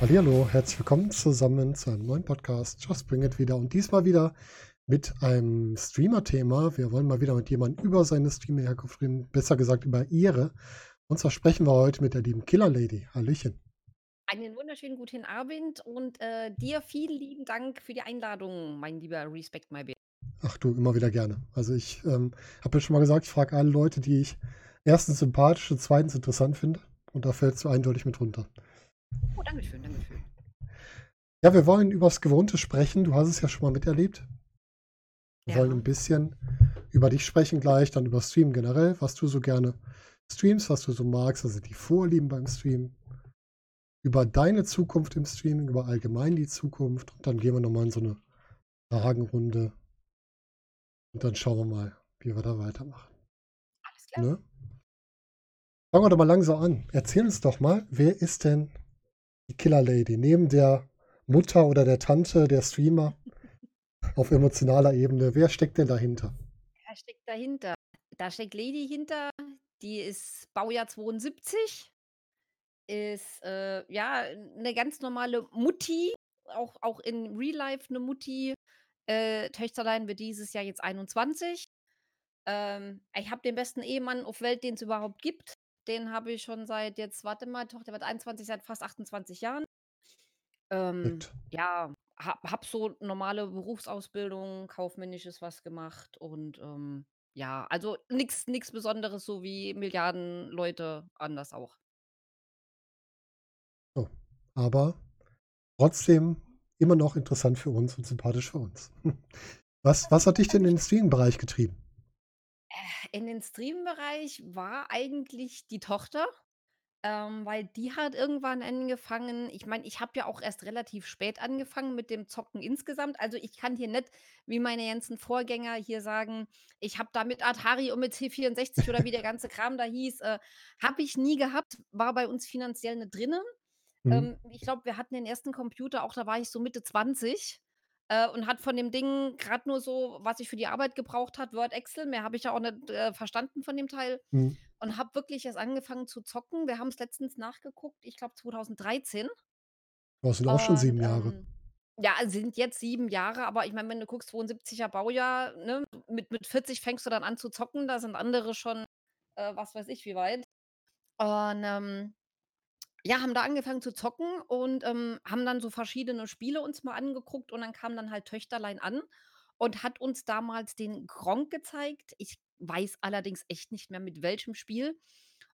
Hallo, herzlich willkommen zusammen zu einem neuen Podcast. Just Bring It wieder und diesmal wieder mit einem Streamer-Thema. Wir wollen mal wieder mit jemandem über seine Streamer-Herkunft reden, besser gesagt über ihre. Und zwar sprechen wir heute mit der lieben Killer Lady. Hallöchen. Einen wunderschönen guten Abend und äh, dir vielen lieben Dank für die Einladung, mein lieber Respect My Baby. Ach du, immer wieder gerne. Also ich ähm, habe ja schon mal gesagt, ich frage alle Leute, die ich erstens sympathisch und zweitens interessant finde. Und da es so eindeutig mit runter. Oh, danke schön, danke schön. Ja, wir wollen über das Gewohnte sprechen. Du hast es ja schon mal miterlebt. Wir Ja. wollen ein bisschen über dich sprechen gleich, dann über Stream generell, was du so gerne streamst, was du so magst, also die Vorlieben beim Stream, über deine Zukunft im Streaming, über allgemein die Zukunft und dann gehen wir nochmal in so eine Fragenrunde und dann schauen wir mal, wie wir da weitermachen. Alles klar. Ne? Fangen wir doch mal langsam an. Erzähl uns doch mal, wer ist denn die Killer Lady? Neben der Mutter oder der Tante der Streamer auf emotionaler Ebene, wer steckt denn dahinter? Wer steckt dahinter? Da steckt Lady hinter, die ist Baujahr 72, ist äh, ja eine ganz normale Mutti, auch, auch in Real Life eine Mutti. Äh, Töchterlein wird dieses Jahr jetzt 21. Ähm, ich habe den besten Ehemann auf Welt, den es überhaupt gibt. Den habe ich schon seit jetzt, warte mal, Tochter wird 21, seit fast 28 Jahren. Ähm, ja, habe hab so normale Berufsausbildung, kaufmännisches was gemacht und ähm, ja, also nichts nix Besonderes, so wie Milliarden Leute anders auch. Aber trotzdem immer noch interessant für uns und sympathisch für uns. Was, was hat dich denn in den Streaming-Bereich getrieben? In den Stream-Bereich war eigentlich die Tochter, ähm, weil die hat irgendwann angefangen ich meine, ich habe ja auch erst relativ spät angefangen mit dem Zocken insgesamt. Also, ich kann hier nicht wie meine ganzen Vorgänger hier sagen, ich habe da mit Atari und mit C64 oder wie der ganze Kram da hieß, äh, habe ich nie gehabt, war bei uns finanziell nicht drinnen. Mhm. Ähm, ich glaube, wir hatten den ersten Computer, auch da war ich so Mitte 20, äh, und hatte von dem Ding grad nur so, was ich für die Arbeit gebraucht hat, Word, Excel. Mehr habe ich ja auch nicht, äh, verstanden von dem Teil Mhm. und habe wirklich erst angefangen zu zocken. Wir haben's letztens nachgeguckt, ich glaube 2013. Das sind auch schon Und, sieben Jahre. ähm, ja, sind jetzt 7 Jahre, aber ich meine, wenn du guckst, 72er Baujahr, ne, mit mit 40 fängst du dann an zu zocken, da sind andere schon, äh, was weiß ich wie weit. Und, ähm, ja, haben da angefangen zu zocken und, ähm, haben dann so verschiedene Spiele uns mal angeguckt und dann kam dann halt Töchterlein an und hat uns damals den Gronkh gezeigt. Ich weiß allerdings echt nicht mehr, mit welchem Spiel.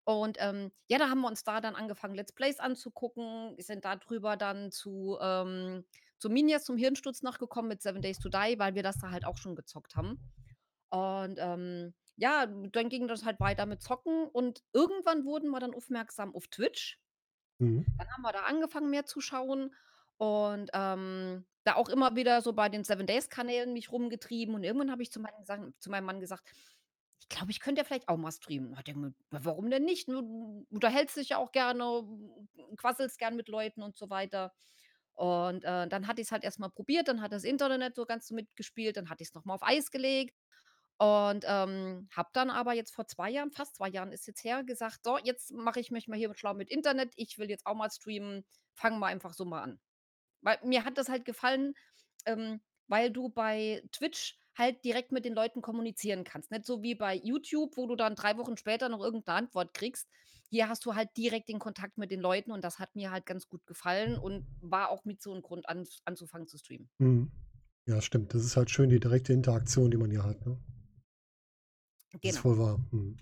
Und, ähm, ja, da haben wir uns da dann angefangen, Let's Plays anzugucken, sind da drüber dann zu, ähm zu Minias, zum Hirnsturz noch gekommen mit Seven Days to Die, weil wir das da halt auch schon gezockt haben. Und, ähm, ja, dann ging das halt weiter mit Zocken und irgendwann wurden wir dann aufmerksam auf Twitch. Mhm. Dann haben wir da angefangen, mehr zu schauen und, ähm, da auch immer wieder so bei den Seven Days Kanälen mich rumgetrieben und irgendwann habe ich zu meinem zu meinem Mann gesagt: „Ich glaube, ich könnte ja vielleicht auch mal streamen.“ Hat er gemeint: „Ja, warum denn nicht? Du unterhältst dich ja auch gerne, quasselst gern mit Leuten und so weiter.“ Und, äh, dann hatte ich's halt erst mal probiert, dann hat das Internet so ganz mitgespielt, dann hatte ich's noch mal auf Eis gelegt und, ähm, habe dann aber jetzt vor 2 Jahren fast 2 Jahren ist jetzt her, gesagt: „So, jetzt mache ich mich mal hier schlau mit Internet. Ich will jetzt auch mal streamen. Fangen wir einfach so mal an.“ Weil mir hat das halt gefallen, ähm, weil du bei Twitch halt direkt mit den Leuten kommunizieren kannst. Nicht so wie bei YouTube, wo du dann 3 Wochen später noch irgend 'ne Antwort kriegst. Hier hast du halt direkt den Kontakt mit den Leuten und das hat mir halt ganz gut gefallen und war auch mit so 'n Grund anf anzufangen zu streamen. Mhm. Ja, stimmt. Das ist halt schön, die direkte Interaktion, die man hier hat, ne? Das ist Genau. wohl wahr. Mhm.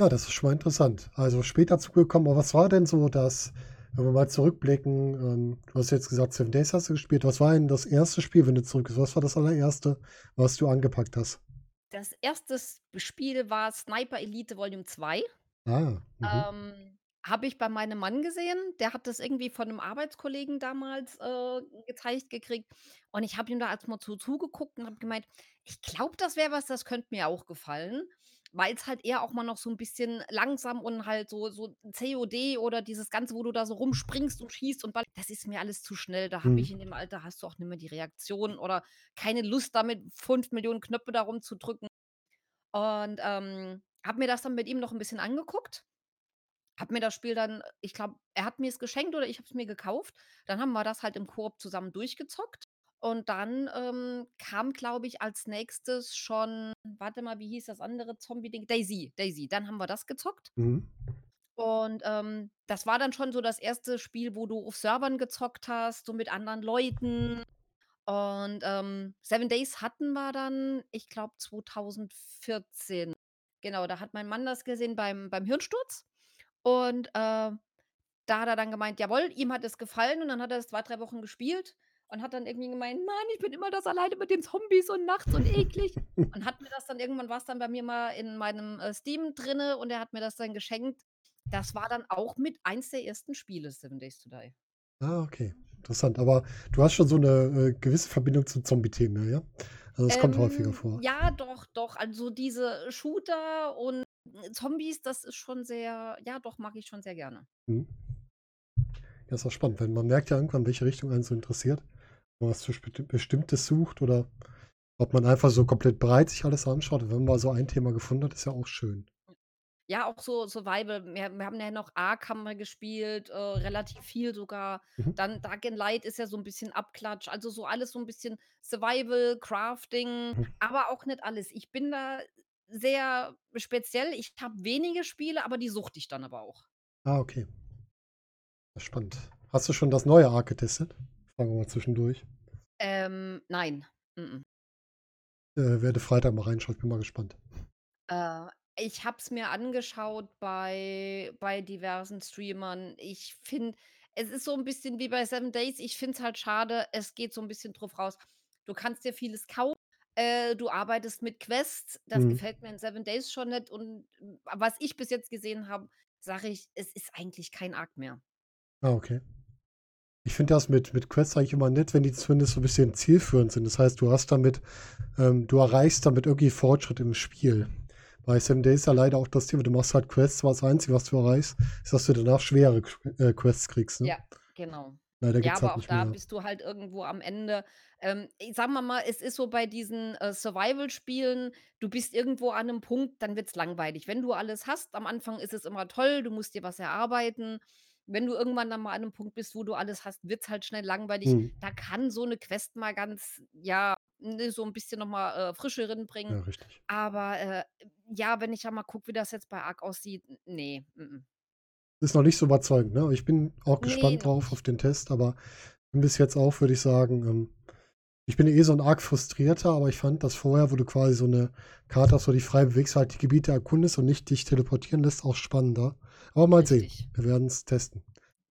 Ja, das ist schon mal interessant. Also später zugekommen, aber was war denn so das, wenn wir mal zurückblicken, ähm, du hast jetzt gesagt, Seven Days hast du gespielt. Was war denn das erste Spiel, wenn du zurück bist? Was war das allererste, was du angepackt hast? Das erste Spiel war Sniper Elite Volume 2. Ah, mhm. Ähm, habe ich bei meinem Mann gesehen. Der hat das irgendwie von 'nem Arbeitskollegen damals, äh, gezeigt gekriegt und ich habe ihm da erst mal zu zugeguckt und habe gemeint: „Ich glaube, das wäre was, das könnte mir auch gefallen.“ weil's halt eher auch mal noch so 'n bisschen langsam und halt so so COD oder dieses Ganze, wo du da so rumspringst und schießt und ball das ist mir alles zu schnell. Da habe ich Mhm. in dem Alter hast du auch nicht mehr die Reaktion oder keine Lust, da mit 5.000.000 Knöpfe da rumzudrücken. Und, ähm, habe mir das dann mit ihm noch 'n bisschen angeguckt, habe mir das Spiel dann ich glaube, er hat mir's geschenkt oder ich habe es mir gekauft. Dann haben wir das halt im Koop zusammen durchgezockt. Und dann, ähm, kam, glaube ich, als Nächstes schon warte mal, wie hieß das andere Zombie-Ding? DayZ, DayZ. Dann haben wir das gezockt. Mhm. Und, ähm, das war dann schon so das 1. Spiel, wo du auf Servern gezockt hast, so mit anderen Leuten. Und, ähm, 7 Days hatten wir dann, ich glaube, 2014. Genau, da hat mein Mann das gesehen beim beim Hirnsturz. Und, äh, da hat er dann gemeint, jawoll, ihm hat es gefallen und dann hat er das 2, 3 Wochen gespielt und hat dann irgendwie gemeint: „Mann, ich bin immer das alleine mit den Zombies und nachts und eklig.“ Und hat mir das dann irgendwann war's dann bei mir mal in meinem, äh, Steam drinne und er hat mir das dann geschenkt. Das war dann auch mit eins der ersten Spiele, 7 Days to Die. Ah, okay, interessant. Aber du hast schon so 'ne, äh, gewisse Verbindung zu Zombie-Themen, ja? Also, es kommt häufiger Ähm, vor. ja, doch, doch. Also, diese Shooter und Zombies, das ist schon sehr ja doch, mag ich schon sehr gerne. Mhm. Ja, ist auch spannend, weil man merkt ja irgendwann, welche Richtung einen so interessiert, man was Bestimmtes sucht oder ob man einfach so komplett breit sich alles anschaut. Wenn man so ein Thema gefunden hat, ist ja auch schön. Ja, auch so Survival. Wir wir haben ja noch Ark haben wir gespielt, äh, relativ viel sogar. Mhm. Dann Dying Light ist ja so 'n bisschen Abklatsch. Also, so alles so 'n bisschen Survival, Crafting, Mhm. aber auch nicht alles. Ich bin da sehr speziell. Ich habe wenige Spiele, aber die suchte ich dann aber auch. Ah, okay. Spannend. Hast du schon das neue Ark getestet? Fragen wir mal zwischendurch. Ähm, nein. M-m. Äh, werde Freitag mal reinschauen, ich bin mal gespannt. Äh, ich habe es mir angeschaut bei bei diversen Streamern. Ich finde, es ist so 'n bisschen wie bei 7 Days. Ich finde es halt schade, es geht so 'n bisschen drauf raus. Du kannst dir vieles kaufen, äh, du arbeitest mit Quests. Das Mhm. gefällt mir in 7 Days schon nicht und was ich bis jetzt gesehen habe, sage ich, es ist eigentlich kein Ark mehr. Ah, okay. Ich finde das mit mit Quests eigentlich immer nett, wenn die zumindest so 'n bisschen zielführend sind. Das heißt, du hast damit ähm, du erreichst damit irgendwie Fortschritt im Spiel. Bei 7 Days ist ja leider auch das Thema, du machst halt Quests, aber das Einzige, was du erreichst, ist, dass du danach schwere äh, Quests kriegst, ne? Ja, genau. Leider Ja, gibt's halt aber auch da mehr. bist du halt irgendwo am Ende ähm, sagen wir mal, es ist so bei diesen, äh, Survival-Spielen, du bist irgendwo an 'nem Punkt, dann wird's langweilig. Wenn du alles hast, am Anfang ist es immer toll, du musst dir was erarbeiten. Wenn du irgendwann dann mal an 'nem Punkt bist, wo du alles hast, wird's halt schnell langweilig. Mhm. Da kann so 'ne Quest mal ganz ja, ne, so 'n bisschen noch mal, äh, Frische reinbringen. Ja, richtig. Aber, äh, ja, wenn ich da mal gucke, wie das jetzt bei Ark aussieht, n ne, m-m. Ist noch nicht so überzeugend, ne? Ich bin auch gespannt noch drauf auf den Test, aber bis jetzt auch, würde ich sagen, ähm ich bin eh so 'n Ark-Frustrierter, aber ich fand das vorher, wo du quasi so 'ne Karte hast, wo du dich frei bewegst, halt die Gebiete erkundest und nicht dich teleportieren lässt, auch spannender. Aber mal sehen. Richtig. Wir werden's testen.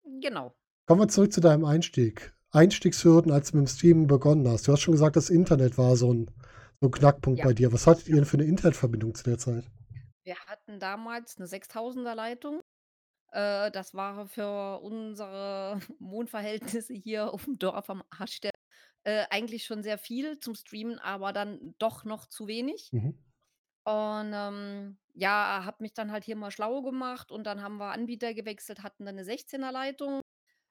Genau. Kommen wir zurück zu deinem Einstieg. Einstiegshürden, als du mit'm Streamen begonnen hast. Du hast schon gesagt, das Internet war so 'n so 'n Knackpunkt Ja. bei dir. Was hattet ihr denn für 'ne Internetverbindung zu der Zeit? Wir hatten damals 'ne 6.000er Leitung. Äh, das war für unsere Wohnverhältnisse hier auf'm Dorf am Arsch der äh, eigentlich schon sehr viel zum Streamen, aber dann doch noch zu wenig. Mhm. Und, ähm, ja, habe mich dann halt hier mal schlau gemacht und dann haben wir Anbieter gewechselt, hatten dann 'ne 16er Leitung,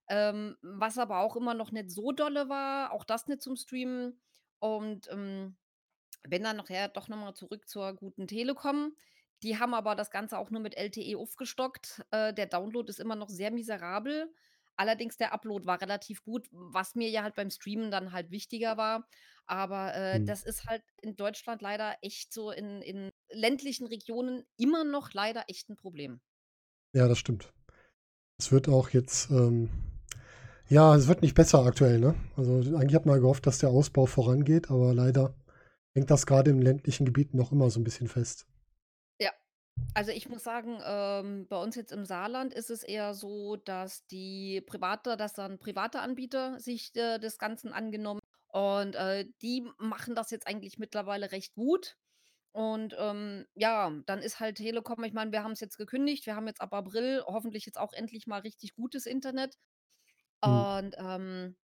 ähm, was aber auch immer noch nicht so dolle war, auch das nicht zum Streamen. Und, ähm, bin dann nachher doch noch mal zurück zur guten Telekom. Die haben aber das Ganze auch nur mit LTE aufgestockt. Äh, der Download ist immer noch sehr miserabel. Allerdings der Upload war relativ gut, was mir ja halt beim Streamen dann halt wichtiger war. Aber, äh, Mhm. das ist halt in Deutschland leider echt so in in ländlichen Regionen immer noch leider echt 'n Problem. Ja, das stimmt. Es wird auch jetzt, ähm ja, es wird nicht besser aktuell, ne? Also, eigentlich hat man gehofft, dass der Ausbau vorangeht, aber leider hängt das grade in ländlichen Gebieten noch immer so 'n bisschen fest. Also, ich muss sagen, ähm, bei uns jetzt im Saarland ist es eher so, dass die private dass dann private Anbieter sich, äh, des Ganzen angenommen und, äh, die machen das jetzt eigentlich mittlerweile recht gut. Und, ähm, ja, dann ist halt Telekom ich meine, wir haben's jetzt gekündigt. Wir haben jetzt ab April hoffentlich jetzt auch endlich mal richtig gutes Internet. Mhm. Und, ähm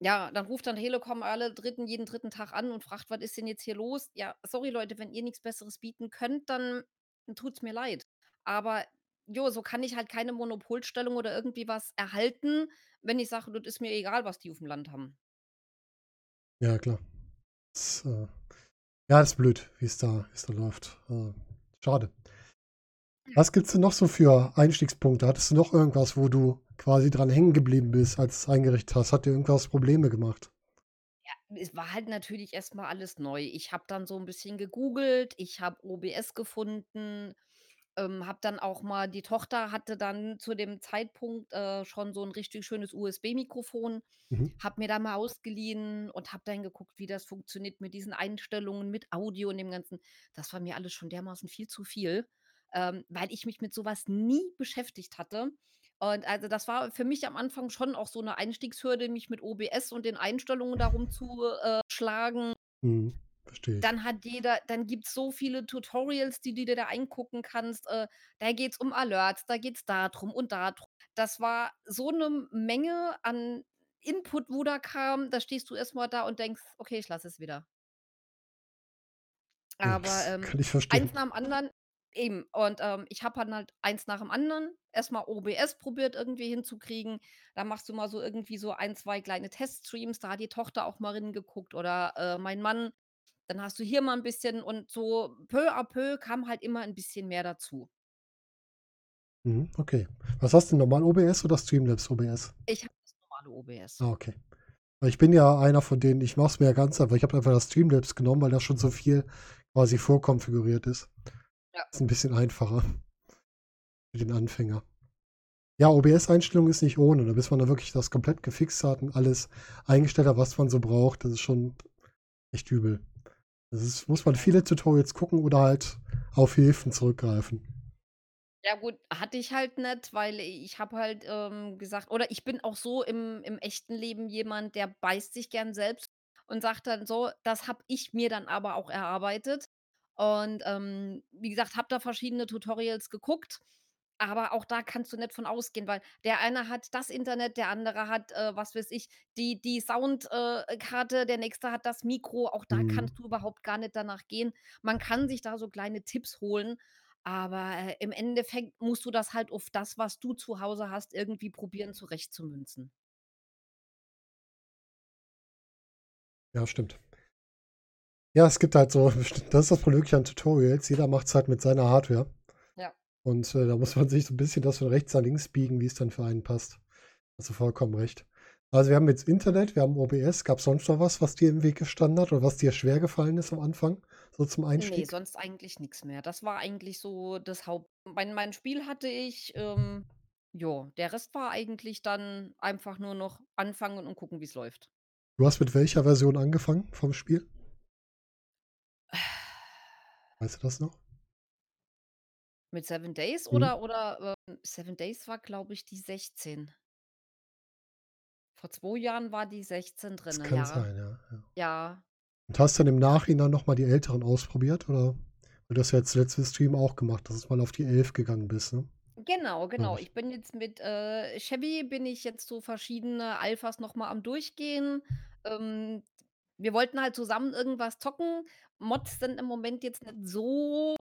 Ja, dann ruft dann Telekom alle dritten jeden dritten Tag an und fragt: „Was ist denn jetzt hier los?“ Ja, sorry Leute, wenn ihr nix Besseres bieten könnt, dann tut's mir leid. Aber jo, so kann ich halt keine Monopolstellung oder irgendwie was erhalten, wenn ich sage: „Das ist mir egal, was die auf'm Land haben.“ Ja, klar. Das, äh ja, ist blöd, wie's da wie's da läuft. Äh, schade. Was gibt's denn noch so für Einstiegspunkte? Hattest du noch irgendwas, wo du quasi dran hängen geblieben bist, als du's eingerichtet hast? Hat dir irgendwas Probleme gemacht? Es war halt natürlich erst mal alles neu. Ich habe dann so 'n bisschen gegoogelt, ich habe OBS gefunden, ähm, habe dann auch mal die Tochter hatte dann zu dem Zeitpunkt, äh, schon so 'n richtig schönes USB-Mikrofon, Mhm. habe mir da mal ausgeliehen und habe dann geguckt, wie das funktioniert mit diesen Einstellungen, mit Audio und dem Ganzen. Das war mir alles schon dermaßen viel zu viel, ähm, weil ich mich mit so was nie beschäftigt hatte. Und also, das war für mich am Anfang schon auch so 'ne Einstiegshürde, mich mit OBS und den Einstellungen da rum zu, äh, schlagen. Mhm, verstehe ich. Dann hat jeder dann gibt's so viele Tutorials, die du dir da eingucken kannst. Äh, da geht's um Alerts, da geht's da drum und da drum. Das war so 'ne Menge an Input, wo da kam, da stehst du erst mal da und denkst: „Okay, ich lasse es wieder.“ Ja, Aber, ähm, kann ich eins nach dem anderen eben. Und, ähm, ich habe dann halt eins nach dem anderen erst mal OBS probiert irgendwie hinzukriegen. Da machst du mal so irgendwie so 1, 2 kleine Teststreams, da hat die Tochter auch mal reingeguckt oder, äh, mein Mann. Dann hast du hier mal 'n bisschen und so peu à peu kam halt immer 'n bisschen mehr dazu. Mhm, okay. Was hast du normal OBS oder Streamlabs OBS? Ich habe das normale OBS. Ah, okay. Weil ich bin ja einer von denen ich mache es mir ja ganz einfach. Ich habe einfach das Streamlabs genommen, weil da schon so viel quasi vorkonfiguriert ist. Ja. Ist 'n bisschen einfacher für den Anfänger. Ja, OBS-Einstellung ist nicht ohne, ne, bis man da wirklich das komplett gefixt hat und alles eingestellt hat, was man so braucht. Das ist schon echt übel. Das ist muss man viele Tutorials gucken oder halt auf Hilfen zurückgreifen. Ja gut, hatte ich halt nicht, weil ich habe halt, ähm, gesagt oder ich bin auch so im im echten Leben jemand, der beißt sich gern selbst und sagt dann so: „Das habe ich mir dann aber auch erarbeitet.“ Und, ähm, wie gesagt, habe da verschiedene Tutorials geguckt, aber auch da kannst du nicht von ausgehen, weil der eine hat das Internet, der andere hat, äh, was weiß ich, die die Sound äh, der nächste hat das Mikro. Auch da Mhm. kannst du überhaupt gar nicht danach gehen. Man kann sich da so kleine Tipps holen, aber, äh, im Endeffekt musst du das halt auf das, was du zu Hause hast, irgendwie probieren zurechtzumünzen. Ja, stimmt. Ja, es gibt halt so das ist das Problem an Tutorials. Jeder macht's halt mit seiner Hardware. Ja. Und, äh, da muss man sich so 'n bisschen das von rechts nach links biegen, wie's dann für einen passt. Hast du vollkommen recht. Also, wir haben jetzt Internet, wir haben OBS. Gab's sonst noch was, was dir im Weg gestanden hat oder was dir schwergefallen ist am Anfang, so zum Einstieg? sonst eigentlich nix mehr. Das war eigentlich so das Haupt mein mein Spiel hatte ich, ähm, ja, der Rest war eigentlich dann einfach nur noch anfangen und gucken, wie's läuft. Du hast mit welcher Version angefangen vom Spiel? Weißt du das noch? Mit 7 Days Mhm. oder oder, ähm 7 Days war, glaube ich, die 16. Vor 2 Jahren war die 16 Das drinne, kann ja. sein, ja, ja. Ja. Und hast dann im Nachhinein noch mal die älteren ausprobiert, oder? Weil du hast ja jetzt letzten Stream auch gemacht, dass du mal auf die 11 gegangen bist, ne? Genau, genau. ich. Ich bin jetzt mit, äh, Chevy bin ich jetzt so verschiedene Alphas noch mal am Durchgehen. Ähm, wir wollten halt zusammen irgendwas zocken. Mods sind im Moment jetzt nicht so,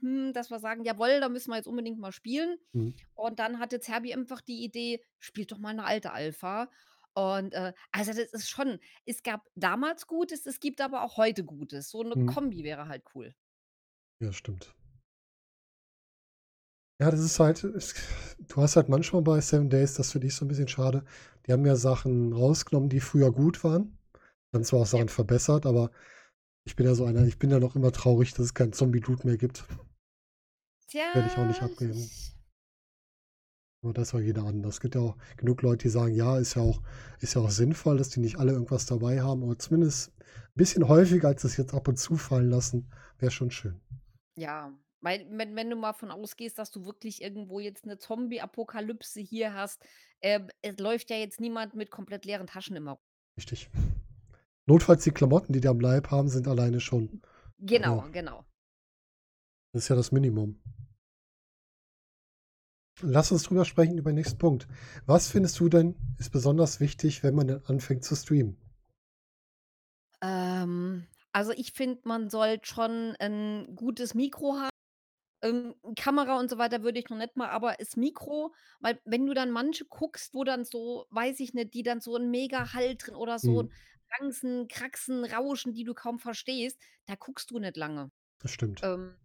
hm, dass wir sagen: „Jawoll, da müssen wir jetzt unbedingt mal spielen.“ Mhm. Und dann hat jetzt Herbie einfach die Idee: „Spielt doch mal 'ne alte Alpha.“ Und, äh, also, das ist schon es gab damals Gutes, es gibt aber auch heute Gutes. So 'ne Mhm. Kombi wäre halt cool. Ja, stimmt. Ja, das ist halt es du hast halt manchmal bei 7 Days das finde ich so 'n bisschen schade. Die haben ja Sachen rausgenommen, die früher gut waren. Haben zwar auch Ja. Sachen verbessert, aber ich bin ja so einer ich bin ja noch immer traurig, dass es keinen Zombie-Dude mehr gibt. Werde ich auch nicht Tja, abgeben. Aber das soll jeder anders. Es gibt ja auch genug Leute, die sagen: „Ja, ist ja auch ist ja auch sinnvoll, dass die nicht alle irgendwas dabei haben.“ Aber zumindest bisschen häufiger, als sie's jetzt ab und zu fallen lassen, wäre schon schön. Ja, weil wenn wenn du mal von ausgehst, dass du wirklich irgendwo jetzt 'ne Zombie-Apokalypse hier hast, ähm, es läuft ja jetzt niemand mit komplett leeren Taschen immer Richtig. Notfalls die Klamotten, die die am Leib haben, sind alleine schon ja. Genau, genau. Das ist ja das Minimum. Lass uns drüber sprechen über den nächsten Punkt. Was findest du denn, ist besonders wichtig, wenn man denn anfängt zu streamen? Ähm, also, ich finde, man sollte schon 'n gutes Mikro haben. Ähm, Kamera und so weiter würde ich noch nicht mal, aber das Mikro, weil wenn du dann manche guckst, wo dann so weiß ich nicht, die dann so 'n mega Hall drin oder so Mhm. Bouncen, Kratzen, Rauschen, die du kaum verstehst, da guckst du nicht lange. Das stimmt. Ähm,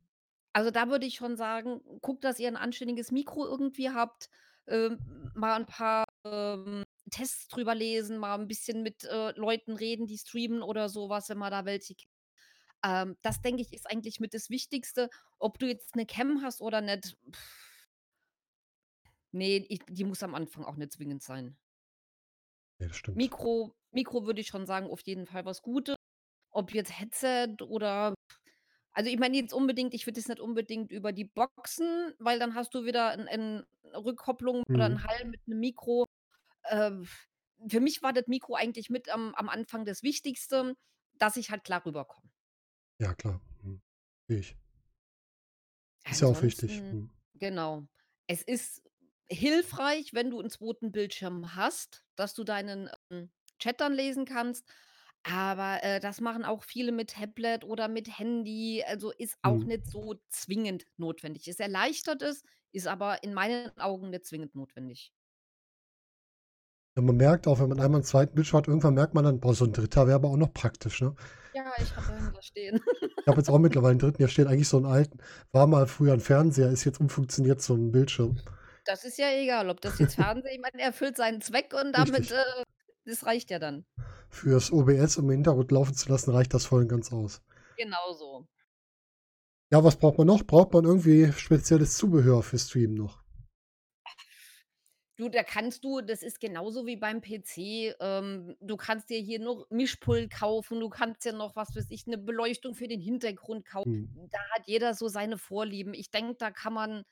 also, da würde ich schon sagen, guckt, dass ihr 'n anständiges Mikro irgendwie habt, ähm, mal 'n paar, ähm, Tests drüber lesen, mal 'n bisschen mit, äh, Leuten reden, die streamen oder so was, wenn man da welche k ähm, das denke ich, ist eigentlich mit das Wichtigste. Ob du jetzt 'ne Cam hast oder nicht ne, ich die muss am Anfang auch nicht zwingend sein. Ja, das stimmt. Mikro Mikro würde ich schon sagen, auf jeden Fall was Gutes. Ob jetzt Headset oder also, ich meine jetzt unbedingt ich würde jetzt nicht unbedingt über die Boxen, weil dann hast du wieder 'n Rückkopplung oder Mhm. 'n Hall mit 'nem Mikro. Ähm, für mich war das Mikro eigentlich mit am am Anfang das Wichtigste, dass ich halt klar rüberkomme. Ja, klar. Mhm. Verstehe ich. Ist ja auch wichtig. Mhm. genau. Es ist hilfreich, wenn du 'n 2. Bildschirm hast, dass du deinen, ähm, Chat dann lesen kannst, aber, äh, das machen auch viele mit Tablet oder mit Handy, also, ist auch Mhm. nicht so zwingend notwendig. Es erleichtert es, ist aber in meinen Augen nicht zwingend notwendig. Ja, man merkt auch, wenn man einmal 'n 2. Bildschirm hat, irgendwann merkt man dann: „Boah, so 'n 3. wäre aber auch noch praktisch“, ne? Ja, ich habe einen da stehen. Ich habe jetzt auch mittlerweile 'n 3., hier steht eigentlich so 'n alten war mal früher 'n Fernseher, ist jetzt umfunktioniert zum Bildschirm. Das ist ja egal, ob das jetzt Fernsehen ich meine, erfüllt seinen Zweck und damit, Richtig. äh das reicht ja dann. Fürs OBS, um im Hintergrund laufen zu lassen, reicht das voll und ganz aus. Genau so. Ja, was braucht man noch? Braucht man irgendwie spezielles Zubehör für Streamen noch? Du, da kannst du das ist genauso wie beim PC, ähm, du kannst dir hier noch Mischpult kaufen, du kannst dir noch, was weiß ich, 'ne Beleuchtung für den Hintergrund kau Mhm. da hat jeder so seine Vorlieben. Ich denke, da kann man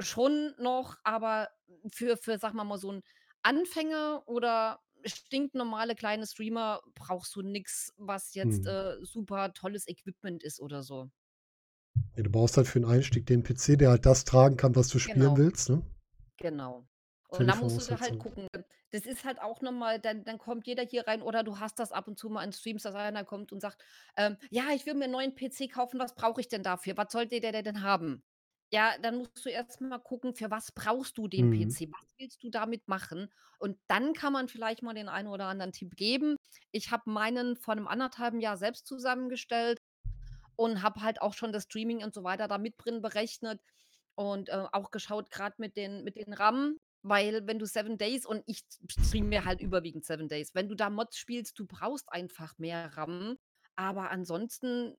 schon noch aber für für, sagen wir mal, so 'n Anfänger oder stinknormale kleine Streamer brauchst du nix, was jetzt, Mhm. äh, super tolles Equipment ist oder so. Ja, du brauchst halt für 'n Einstieg den PC, der halt das tragen kann, was du spielen Genau. willst, ne? Genau. Und da musst du halt gucken. Das ist halt auch noch mal dann dann kommt jeder hier rein oder du hast das ab und zu mal in Streams, dass einer kommt und sagt, ähm: „Ja, ich will mir 'n neuen PC kaufen, was brauche ich denn dafür? Was sollte der denn haben?“ Ja, dann musst du erst mal gucken, für was brauchst du den Mhm. PC? Was willst du damit machen? Und dann kann man vielleicht mal den einen oder anderen Tipp geben. Ich habe meinen vor 'nem 1 1/2 Jahr selbst zusammengestellt und habe halt auch schon das Streaming und so weiter da mit drin berechnet und, äh, auch geschaut, grad mit den mit den RAM, weil wenn du 7 Days und ich streame halt überwiegend 7 Days. Wenn du da Mods spielst, du brauchst einfach mehr RAM, aber ansonsten,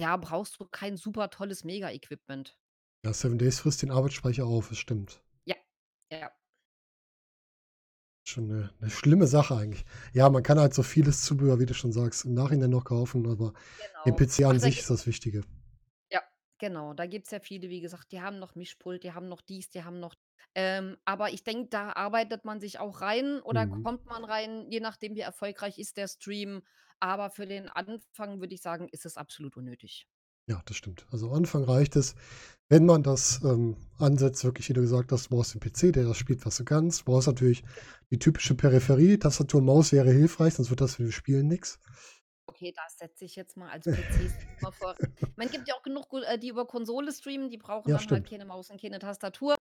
ja, brauchst du kein super tolles Mega-Equipment. Ja, 7 Days frisst den Arbeitsspeicher auf, das stimmt. Ja, ja. Schon 'ne 'ne schlimme Sache eigentlich. Ja, man kann halt so vieles Zubehör, wie du schon sagst, im Nachhinein noch kaufen, aber den Genau. PC Ach, an da sich gibt ist das Wichtige. Ja, genau. Da gibt's ja viele, wie gesagt, die haben noch Mischpult, die haben noch dies, die haben noch ähm, aber ich denke, da arbeitet man sich auch rein oder Mhm. kommt man rein, je nachdem, wie erfolgreich ist der Stream. Aber für den Anfang würde ich sagen, ist es absolut unnötig. Ja, das stimmt. Also, am Anfang reicht es, wenn man das, ähm, ansetzt, wirklich, wie du gesagt hast, du brauchst den PC, der das spielt, was du kannst. Du brauchst natürlich die typische Peripherie. Tastatur, Maus wäre hilfreich, sonst wird das für das Spielen nix. Okay, das setze ich jetzt mal als PC-Streamer voran ich meine, gibt ja auch genug, äh, die über Konsole streamen, die brauchen Ja, dann halt stimmt. keine Maus und keine Tastatur.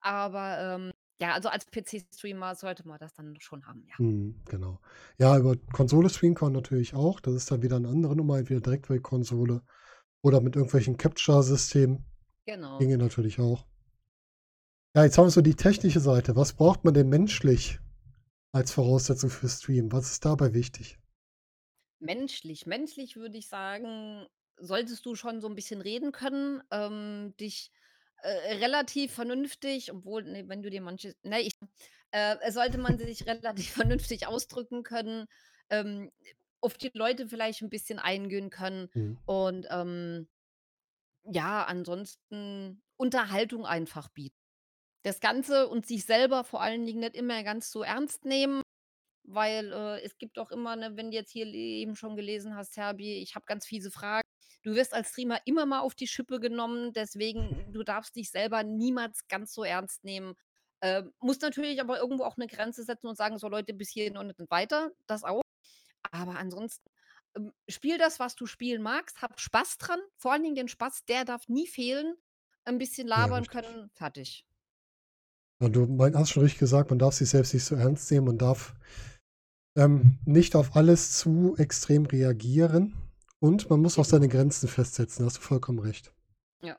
Aber, ähm, ja, also, als PC-Streamer sollte man das dann schon haben, ja. Mhm, genau. Ja, über Konsole streamen kann man natürlich auch. Das ist dann wieder 'ne andere Nummer, entweder direkt die Konsole oder mit irgendwelchen Capture-Systemen. Genau. Ginge natürlich auch. Ja, jetzt haben wir so die technische Seite. Was braucht man denn menschlich als Voraussetzung fürs Streamen? Was ist dabei wichtig? Menschlich menschlich würde ich sagen, solltest du schon so 'n bisschen reden können, ähm, dich, äh, relativ vernünftig obwohl, ne, wenn du dir manche ne, ich äh, sollte man sich relativ vernünftig ausdrücken können, ähm, auf die Leute vielleicht 'n bisschen eingehen können Mhm. und, ähm, ja, ansonsten Unterhaltung einfach bieten. Das Ganze und sich selber vor allen Dingen nicht immer ganz so ernst nehmen, weil, äh, es gibt auch immer, ne, wenn du jetzt hier eben schon gelesen hast, Serbi, ich habe ganz fiese Fragen. Du wirst als Streamer immer mal auf die Schippe genommen, deswegen du darfst dich selber niemals ganz so ernst nehmen. Ähm, musst natürlich aber irgendwo auch 'ne Grenze setzen und sagen: „So Leute, bis hierhin und weiter“, das auch. Aber ansonsten, spiel das, was du spielen magst, hab Spaß dran, vor allen Dingen den Spaß, der darf nie fehlen. Ein bisschen Ja, labern richtig. können, fertig. Ja, du hast schon richtig gesagt, man darf sich selbst nicht so ernst nehmen. Man darf, ähm, nicht auf alles zu extrem reagieren und man muss auch seine Genau. Grenzen festsetzen, da hast du vollkommen recht. Ja.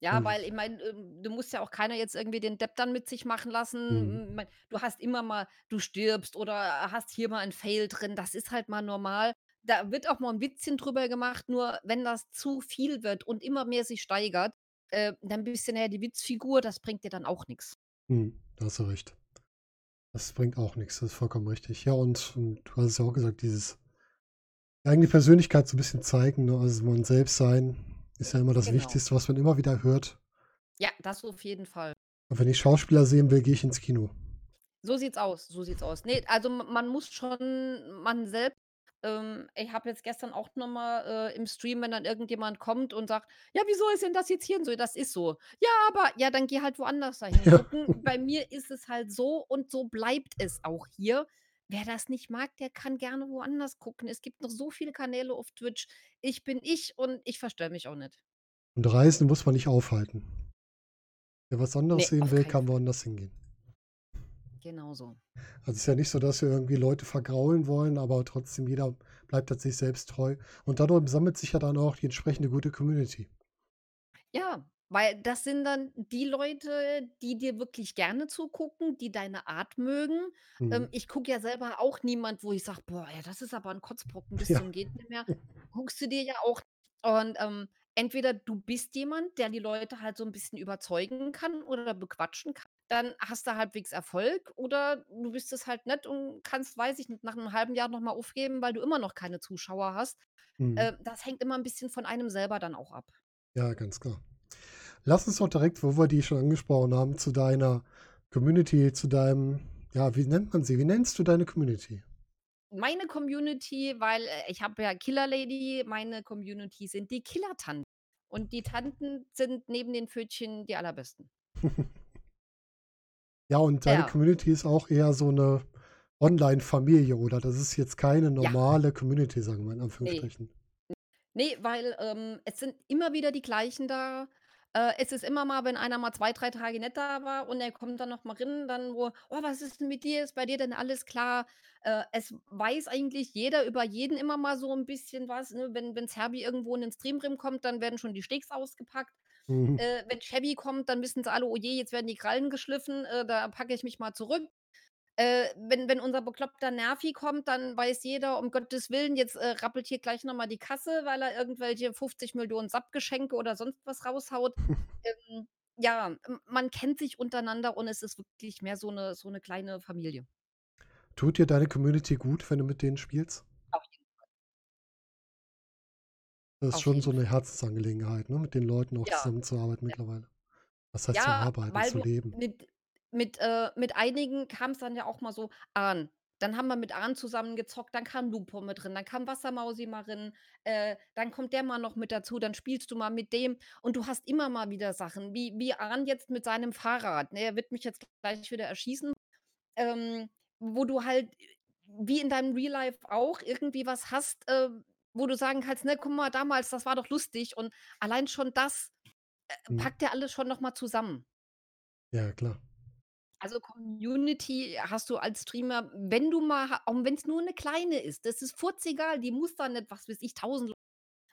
Ja, Und weil ich meine, ähm, du musst ja auch keiner jetzt irgendwie den Depp dann mit sich machen Mhm. lassen. M mein du hast immer mal du stirbst oder hast hier mal 'n Fail drin. Das ist halt mal normal. Da wird auch mal 'n Witzchen drüber gemacht, nur wenn das zu viel wird und immer mehr sich steigert, äh, dann bist du nachher die Witzfigur, das bringt dir dann auch nix. Mhm, da hast du recht. Das bringt auch nix, das ist vollkommen richtig. Ja, und und du hast es ja auch gesagt, dieses eigene Persönlichkeit so 'n bisschen zeigen, ne? Also, man selbst sein ist ja immer das Genau. Wichtigste, was man immer wieder hört. Ja, das auf jeden Fall. Und wenn ich Schauspieler sehen will, gehe ich ins Kino. So sieht's aus, so sieht's aus. Ne, also man muss schon man selbst ähm, ich habe jetzt gestern auch noch mal, äh, im Stream, wenn dann irgendjemand kommt und sagt: „Ja, wieso ist denn das jetzt hier?“ und so, das ist so. Ja, aber ja, dann geh halt woanders dahin Ja. gucken. Bei mir ist es halt so und so bleibt es auch hier. Wer das nicht mag, der kann gerne woanders gucken. Es gibt noch so viele Kanäle auf Twitch. Ich bin ich und ich verstelle mich auch nicht. Und Reisen muss man nicht aufhalten. Wer was anderes Ne, sehen will, kann woanders hingehen. Genau so. Also, ist ja nicht so, dass wir irgendwie Leute vergraulen wollen, aber trotzdem jeder bleibt halt sich selbst treu. Und dadurch sammelt sich ja dann auch die entsprechende gute Community. Ja, weil das sind dann die Leute, die dir wirklich gerne zugucken, die deine Art mögen. Ähm, Mhm. ich gucke ja selber auch niemand, wo ich sage: „Boah, ja, das ist aber 'n Kotzbrocken bis Ja. zum geht nicht mehr.“ Guckst du dir ja auch und, ähm, entweder du bist jemand, der die Leute halt so 'n bisschen überzeugen kann oder bequatschen kann, dann hast du halbwegs Erfolg oder du bist es halt nicht und kannst, weiß ich nicht, nach 'nem 1/2 Jahr noch mal aufgeben, weil du immer noch keine Zuschauer hast. Mhm. Äh, das hängt immer 'n bisschen von einem selber dann auch ab. Ja, ganz klar. Lass uns doch direkt, wo wir die schon angesprochen haben, zu deiner Community, zu deinem ja, wie nennt man sie? Wie nennst du deine Community? Meine Community weil, äh, ich habe ja Killer Lady, meine Community sind die Killertanten. Und die Tanten sind neben den Pfötchen die allerbesten. Ja, und deine Ja. Community ist auch eher so 'ne Online-Familie, oder? Das ist jetzt keine Ja. normale Community, sagen wir in. Anführungsstrichen. Ne, weil, ähm, es sind immer wieder die Gleichen da. Äh, es ist immer mal, wenn einer mal 2, 3 Tage nicht da war und er kommt dann noch mal rein, dann wo: „Oh, was ist denn mit dir? Ist bei dir denn alles klar?“ Äh, es weiß eigentlich jeder über jeden immer mal so 'n bisschen was, ne? Wenn wenn Serbi irgendwo in den Stream reinkommt, dann werden schon die Steaks ausgepackt. Mhm. Äh, wenn Chevy kommt, dann wissen sie alle: „Oh je, jetzt werden die Krallen geschliffen, äh, da packe ich mich mal zurück.“ Äh, wenn wenn unser bekloppter Nervi kommt, dann weiß jeder: „Um Gottes Willen, jetzt, äh, rappelt hier gleich noch mal die Kasse, weil er irgendwelche 50.000.000 SUP-Geschenke oder sonst was raushaut.“ Ähm, ja, man kennt sich untereinander und es ist wirklich mehr so 'ne so 'ne kleine Familie. Tut dir deine Community gut, wenn du mit denen spielst? Das ist Auf schon so 'ne Fall. Herzensangelegenheit, ne, mit den Leuten auch Ja. zusammenzuarbeiten mittlerweile. Was heißt zu Ja, arbeiten, weil zu leben. mit mit äh, mit einigen kam's dann ja auch mal so an. Dann haben wir mit Arn zusammen gezockt, dann kam Lupo mit drin, dann kam Wassermausi mal rein, äh, dann kommt der mal noch mit dazu, dann spielst du mal mit dem und du hast immer mal wieder Sachen, wie wie Arn jetzt mit seinem Fahrrad, ne? Er wird mich jetzt gleich wieder erschießen, ähm, wo du halt wie in deinem Real Life auch irgendwie was hast, äh, wo du sagen kannst: „Ne, guck mal damals, das war doch lustig.“ Und allein schon das, äh, Mhm. packt ja alles schon noch mal zusammen. Ja, klar. Also, Community hast du als Streamer, wenn du mal auch wenn's nur 'ne kleine ist, das ist furzegal, die muss da nicht, was weiß ich, 1.000 Leu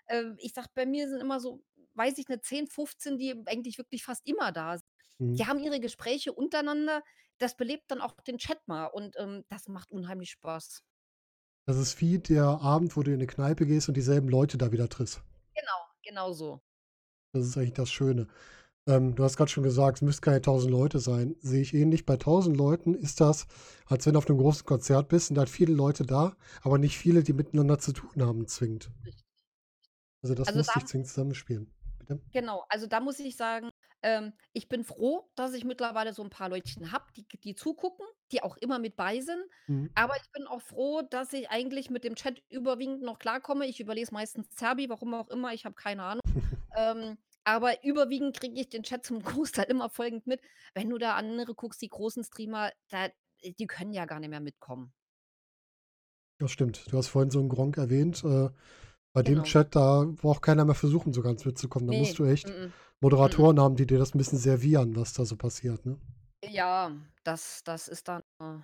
äh, ich sage, bei mir sind immer so, weiß ich nicht, 10, 15, die eigentlich wirklich fast immer da sind. Mhm. Die haben ihre Gespräche untereinander, das belebt dann auch den Chat mal und, ähm, das macht unheimlich Spaß. Das ist wie der Abend, wo du in 'ne Kneipe gehst und dieselben Leute da wieder triffst. Genau, genau so. Das ist eigentlich das Schöne. Ähm, du hast grad schon gesagt, es müssen keine 1.000 Leute sein. Sehe ich ähnlich. Bei 1.000 Leuten ist das, als wenn du auf 'nem großen Konzert bist, sind halt viele Leute da, aber nicht viele, die miteinander zu tun haben, zwingend. Richtig. Also, das Also, muss nicht da zwingend zusammenspielen. Bitte? Genau, also, da muss ich sagen Ähm, ich bin froh, dass ich mittlerweile so 'n paar Leutchen habe, die die zugucken, die auch immer mit bei sind. Mhm. Aber ich bin auch froh, dass ich eigentlich mit dem Chat überwiegend noch klarkomme. Ich überlese meistens Zerbi, warum auch immer, ich habe keine Ahnung. Ähm, aber überwiegend kriege ich den Chat zum Großteil immer folgend mit. Wenn du da andere guckst, die großen Streamer, da die können ja gar nicht mehr mitkommen. Das stimmt. Du hast vorhin so 'n Gronkh erwähnt. Äh, bei dem Genau. Chat, da braucht keiner mehr versuchen, so ganz mitzukommen. Da musst Ne, du echt m-m, m-m. Moderatoren haben, die dir das 'n bisschen servieren, was da so passiert, ne? Ja, das das ist dann, äh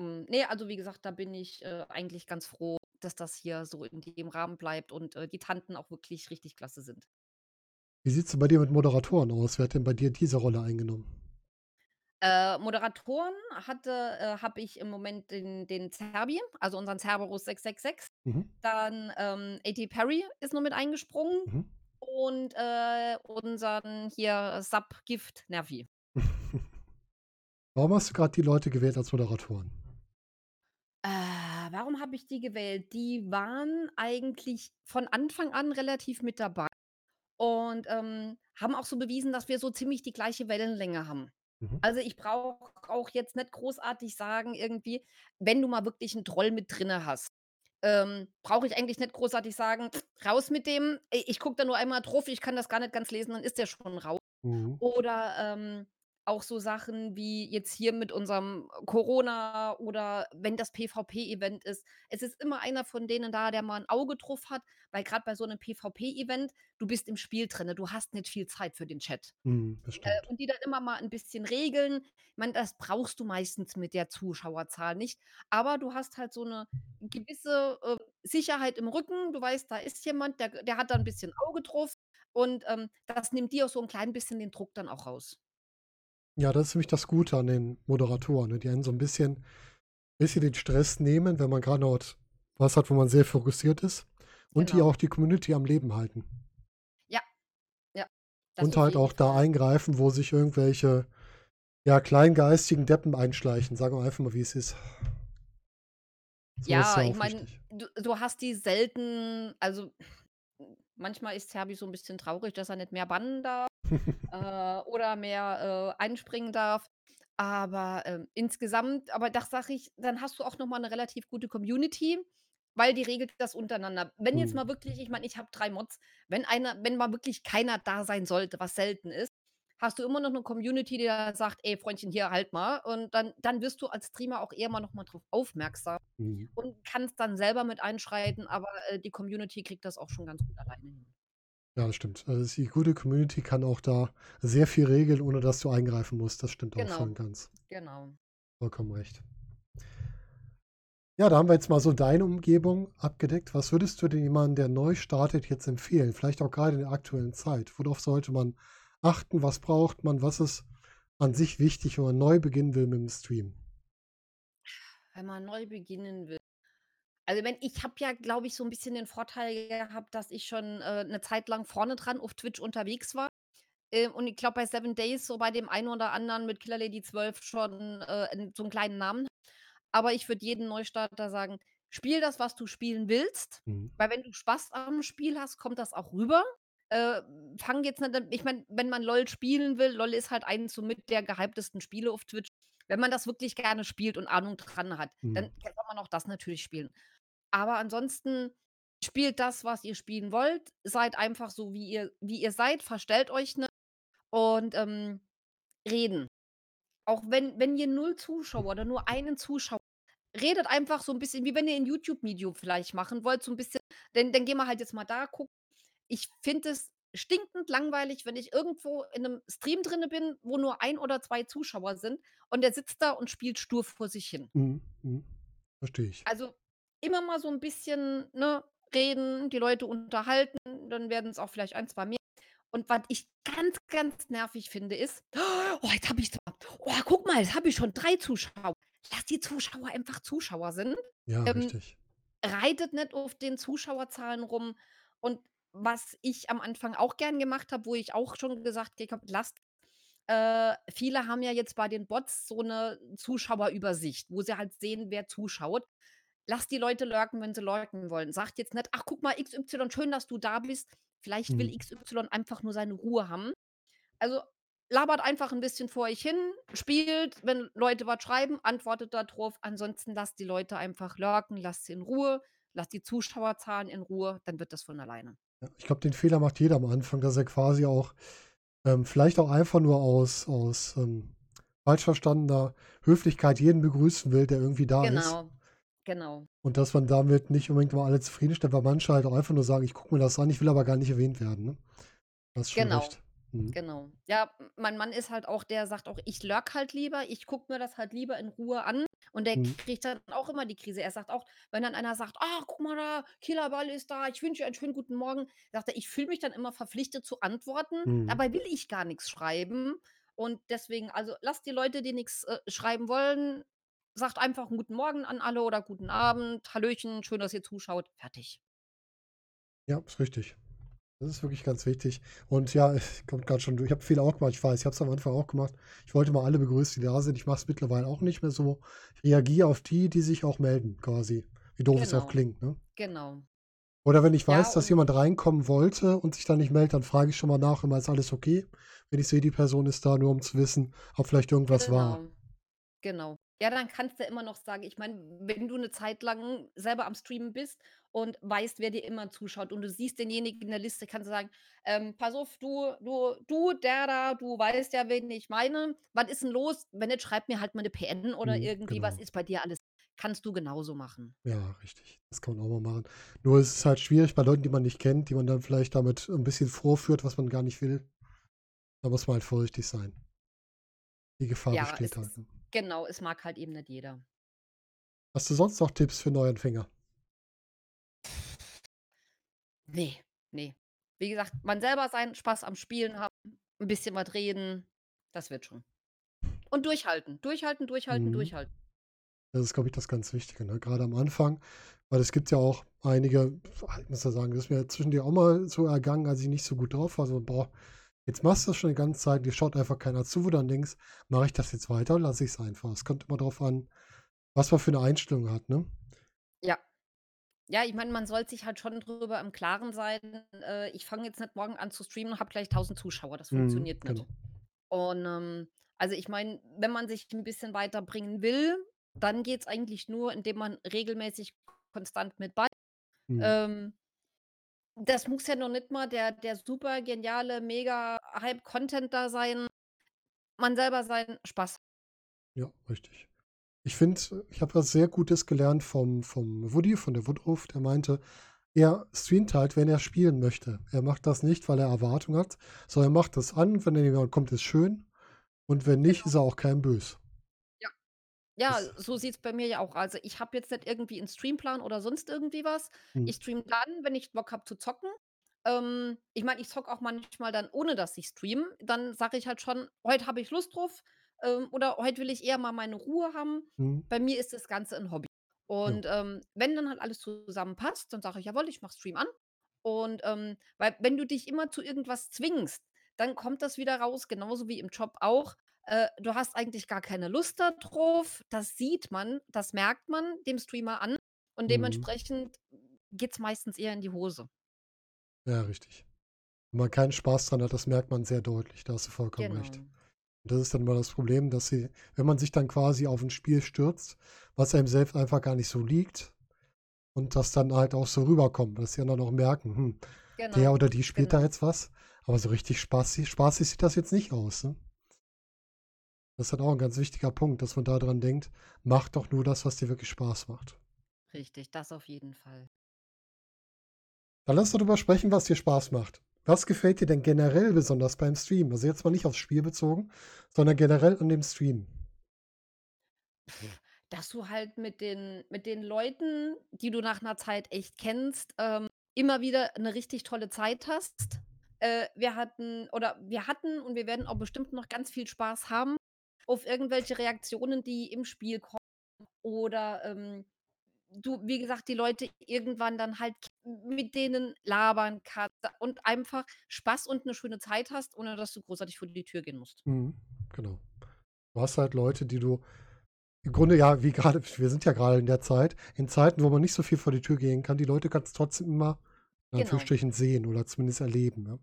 hm, ne, also, wie gesagt, da bin ich, äh, eigentlich ganz froh, dass das hier so in dem Rahmen bleibt und, äh, die Tanten auch wirklich richtig klasse sind. Wie sieht's denn bei dir mit Moderatoren aus? Wer hat denn bei dir diese Rolle eingenommen? Äh, Moderatoren hatte äh, habe ich im Moment den den Zerbi, also, unseren Cerberus666. Mhm. Dann, ähm, A.T. Perry ist noch mit eingesprungen Mhm. und, äh, unseren hier Sub Gift Nervi. Warum hast du grad die Leute gewählt als Moderatoren? Äh, warum habe ich die gewählt? Die waren eigentlich von Anfang an relativ mit dabei und, ähm, haben auch so bewiesen, dass wir so ziemlich die gleiche Wellenlänge haben. Mhm. Also, ich brauche auch jetzt nicht großartig sagen irgendwie, wenn du mal wirklich 'n Troll mit drinne hast, ähm, brauche ich eigentlich nicht großartig sagen: „Raus mit dem. I ich gucke da nur einmal drauf, ich kann das gar nicht ganz lesen“, dann ist der schon raus. Mhm. Oder, ähm, auch so Sachen wie jetzt hier mit unserem Corona oder wenn das PvP-Event ist. Es ist immer einer von denen da, der mal 'n Auge drauf hat, weil grad bei so 'nem PvP-Event du bist im Spiel drinne, du hast nicht viel Zeit für den Chat. Das Äh, und die dann immer mal 'n bisschen regeln. Ich meine, das brauchst du meistens mit der Zuschauerzahl nicht, aber du hast halt so 'ne gewisse, äh, Sicherheit im Rücken. Du weißt, da ist jemand, der der hat da 'n bisschen Auge drauf und, ähm, das nimmt dir auch so 'n klein bisschen den Druck dann auch raus. Ja, das ist nämlich das Gute an den Moderatoren, ne? Die einen so 'n bisschen bisschen den Stress nehmen, wenn man grad dort was hat, wo man sehr fokussiert ist und die Genau. auch die Community am Leben halten. Ja, ja, das Und auf halt jeden auch da Fall. eingreifen, wo sich irgendwelche, ja, kleingeistigen Deppen einschleichen. Sagen wir einfach mal, wie es ist. So was ist Ja, ja ich auch meine, wichtig. du du hast die selten also, manchmal ist Zerbi so 'n bisschen traurig, dass er nicht mehr bannen darf, äh, oder mehr, äh, einspringen darf. Aber, ähm, insgesamt aber das sage ich, dann hast du auch noch mal 'ne relativ gute Community, weil die regelt das untereinander. Wenn jetzt Mhm. mal wirklich ich meine, ich habe 3 Mods, wenn einer wenn mal wirklich keiner da sein sollte, was selten ist, hast du immer noch 'ne Community, die da sagt: „Ey, Freundchen, hier, halt mal.“ Und dann dann wirst du als Streamer auch eher mal noch mal drauf aufmerksam Mhm. und kannst dann selber mit einschreiten, aber, äh, die Community kriegt das auch schon ganz gut alleine hin. Ja, das stimmt. Also, die gute Community kann auch da sehr viel regeln, ohne dass du eingreifen musst. Das stimmt auch voll Genau, und ganz. genau. Vollkommen recht. Ja, da haben wir jetzt mal so deine Umgebung abgedeckt. Was würdest du denn jemandem, der neu startet, jetzt empfehlen? Vielleicht auch grade in der aktuellen Zeit. Worauf sollte man achten? Was braucht man? Was ist an sich wichtig, wenn man neu beginnen will mit'm Streamen? Wenn man neu beginnen will. Also, wenn ich habe ja, glaube ich, so 'n bisschen den Vorteil gehabt, dass ich schon, äh, 'ne Zeit lang vorne dran auf Twitch unterwegs war. Äh, und ich glaube, bei 7days so bei dem einen oder anderen mit Killerlady12 schon, äh, so 'n kleinen Namen. Aber ich würde jedem Neustarter sagen: „Spiel das, was du spielen willst, Mhm. weil wenn du Spaß am Spiel hast, kommt das auch rüber. Äh, fang jetzt nicht an“ ich meine, wenn man LOL spielen will LOL ist halt eins so mit der gehyptesten Spiele auf Twitch. Wenn man das wirklich gerne spielt und Ahnung dran hat, dann Mhm. kann man auch das natürlich spielen. Aber ansonsten spielt das, was ihr spielen wollt. Seid einfach so, wie ihr wie ihr seid, verstellt euch nicht und, ähm, reden. Auch wenn wenn ihr 0 Zuschauer oder nur einen Zuschauer redet einfach so 'n bisschen, wie wenn ihr 'n YouTube-Video vielleicht machen wollt, so 'n bisschen dann dann gehen wir halt jetzt mal da gucken. Ich finde es stinkend langweilig, wenn ich irgendwo in 'nem Stream drinne bin, wo nur 1 oder 2 Zuschauer sind und der sitzt da und spielt stur vor sich hin. Mhm, mhm. Verstehe ich. Also, immer mal so 'n bisschen, ne, reden, die Leute unterhalten, dann werden's auch vielleicht 1, 2 mehr. Und was ich ganz, ganz nervig finde, ist: „Oh, jetzt habe ich's oh, guck mal, jetzt habe ich schon 3 Zuschauer.“ Lass die Zuschauer einfach Zuschauer sind. Ja, Ähm, richtig. reitet nicht auf den Zuschauerzahlen rum. Und was ich am Anfang auch gern gemacht habe, wo ich auch schon gesagt habe: „Lasst“ äh, viele haben ja jetzt bei den Bots so 'ne Zuschauerübersicht, wo sie halt sehen, wer zuschaut. Lasst die Leute lurken, wenn sie lurken wollen. Sagt jetzt nicht: „Ach, guck mal, XY, schön, dass du da bist.“ Vielleicht will Mhm. XY einfach nur seine Ruhe haben. Also labert einfach 'n bisschen vor euch hin, spielt, wenn Leute was schreiben, antwortet da drauf. Ansonsten lasst die Leute einfach lurken, lasst sie in Ruhe, lasst die Zuschauerzahlen in Ruhe, dann wird das von alleine. Ja, ich glaube, den Fehler macht jeder am Anfang, dass er quasi auch ähm, vielleicht auch einfach nur aus aus, ähm, falsch verstandener Höflichkeit jeden begrüßen will, der irgendwie da ist. Genau, genau. Und dass man damit nicht unbedingt immer alle zufriedenstellt, weil manche halt auch einfach nur sagen: „Ich gucke mir das an, ich will aber gar nicht erwähnt werden“, ne? Da hast schon Genau, recht. Mhm. genau. Ja, mein Mann ist halt auch der sagt auch: „Ich lurke halt lieber, ich gucke mir das halt lieber in Ruhe an.“ Und der Mhm. kriegt dann auch immer die Krise. Er sagt auch, wenn dann einer sagt: „Ah, guck mal da, Killerball ist da, ich wünsche dir einen schönen guten Morgen“, sagt er: „Ich fühle mich dann immer verpflichtet zu antworten, Mhm. dabei will ich gar nix schreiben.“ Und deswegen also, lasst die Leute, die nix, äh, schreiben wollen sagt einfach 'n guten Morgen an alle oder guten Abend, Hallöchen, schön, dass ihr zuschaut, fertig. Ja, ist richtig. Das ist wirklich ganz wichtig. Und ja, kommt grad schon durch. Ich habe Fehler auch gemacht, ich weiß. Ich habe es am Anfang auch gemacht. Ich wollte immer alle begrüßen, die da sind. Ich mache es mittlerweile auch nicht mehr so. Ich reagiere auf die, die sich auch melden quasi, wie doof es auch Genau, klingt, ne? genau. Oder wenn ich Ja, weiß, dass und jemand reinkommen wollte und sich dann nicht meldet, dann frage ich schon mal nach immer: „Ist alles okay?“ Wenn ich sehe, die Person ist da, nur um zu wissen, ob vielleicht irgendwas war. Genau, genau. Ja, dann kannst du immer noch sagen ich meine, wenn du 'ne Zeit lang selber am Streamen bist und weißt, wer dir immer zuschaut und du siehst denjenigen in der Liste, kannst du sagen: „Ähm, pass auf, du du du, der da, du weißt ja, wen ich meine. Was ist 'n los? Wenn nicht, schreib mir halt mal 'ne PN oder Mhm, irgendwie, was genau. ist bei dir alles?“ Kannst du genauso machen. Ja, richtig. Das kann man auch mal machen. Nur ist es halt schwierig bei Leuten, die man nicht kennt, die man dann vielleicht damit 'n bisschen vorführt, was man gar nicht will. Da muss man halt vorsichtig sein. Die Gefahr Ja, es besteht halt, ist ne? genau, es mag halt eben nicht jeder. Hast du sonst noch Tipps für Neuanfänger? Ne, ne. Wie gesagt, man selber sein, Spaß am Spielen haben, 'n bisschen was reden, das wird schon. Und durchhalten, durchhalten, durchhalten, Mhm. durchhalten. Das ist, glaube ich, das ganz Wichtige, ne? Grade am Anfang, weil es gibt ja auch einige ich muss ja sagen, das ist mir zwischendurch auch mal so ergangen, als ich nicht so gut drauf war, so: „Boah, jetzt machst du das schon die ganze Zeit, dir schaut einfach keiner zu.“ Dann denkst: „Mache ich das jetzt weiter oder lasse ich's einfach?“ Es kommt immer drauf an, was man für 'ne Einstellung hat, ne? Ja. Ich meine, man soll sich halt schon drüber im Klaren sein, äh, ich fange jetzt nicht morgen an zu streamen und habe gleich 1.000 Zuschauer. Das Mhm, funktioniert nicht. genau. Und, ähm, also, ich meine, wenn man sich 'n bisschen weiterbringen will, dann geht's eigentlich nur, indem man regelmäßig konstant mit bei Mhm. ähm das muss ja noch nicht mal der der super geniale Mega Hype Content da sein. Man selber sein, Spaß. Ja, richtig. Ich finde ich habe was sehr Gutes gelernt vom vom Woody, von der Woodruff, der meinte, er streamt halt, wenn er spielen möchte. Er macht das nicht, weil er Erwartungen hat, sondern er macht das an, wenn dann jemand kommt, ist schön und wenn nicht, Genau. ist er auch keinem böse. Ja. Ja, Das so sieht's bei mir ja auch also, ich habe jetzt nicht irgendwie 'n Streamplan oder sonst irgendwie was. Mhm. Ich streame dann, wenn ich Bock habe zu zocken. Ähm, ich meine, ich zocke auch manchmal dann, ohne dass ich streame. Dann sage ich halt schon: „Heute habe ich Lust drauf“, ähm, oder „Heute will ich eher mal meine Ruhe haben.“ Mhm. Bei mir ist das Ganze 'n Hobby. Ja. Und, ähm, wenn dann halt alles zusammenpasst, dann sage ich: „Jawoll, ich mache Stream an.“ Und, ähm weil wenn du dich immer zu irgendwas zwingst, dann kommt das wieder raus, genauso wie im Job auch. Äh, du hast eigentlich gar keine Lust da drauf. Das sieht man, das merkt man dem Streamer an und Mhm. dementsprechend geht's meistens eher in die Hose. Ja, richtig. Wenn man keinen Spaß dran hat, das merkt man sehr deutlich, da hast du vollkommen recht. Genau. Das ist dann immer das Problem, dass sie wenn man sich dann quasi auf 'n Spiel stürzt, was einem selbst einfach gar nicht so liegt und das dann halt auch so rüberkommt, dass die anderen auch merken: „Hm, der Genau, oder die spielt da genau. jetzt was, aber so richtig spaßig spaßig sieht das jetzt nicht aus“, ne? Das ist halt auch 'n ganz wichtiger Punkt, dass man da dran denkt: „Mach doch nur das, was dir wirklich Spaß macht.“ Richtig, das auf jeden Fall. Dann lass doch drüber sprechen, was dir Spaß macht. Was gefällt dir denn generell besonders beim Streamen? Also, jetzt mal nicht aufs Spiel bezogen, sondern generell an dem Streamen? Dass du halt mit den mit den Leuten, die du nach 'ner Zeit echt kennst, ähm, immer wieder 'ne richtig tolle Zeit hast. Äh, wir hatten oder wir hatten und wir werden auch bestimmt noch ganz viel Spaß haben auf irgendwelche Reaktionen, die im Spiel kommen oder, ähm, du, wie gesagt, die Leute irgendwann dann halt mit denen labern kannst und einfach Spaß und 'ne schöne Zeit hast, ohne dass du großartig vor die Tür gehen musst. Mhm, genau. Du hast halt Leute, die du im Grunde ja, wie grade wir sind ja grade in der Zeit in Zeiten, wo man nicht so viel vor die Tür gehen kann, die Leute kannst trotzdem immer in Genau. Anführungsstrichen sehen oder zumindest erleben, ne?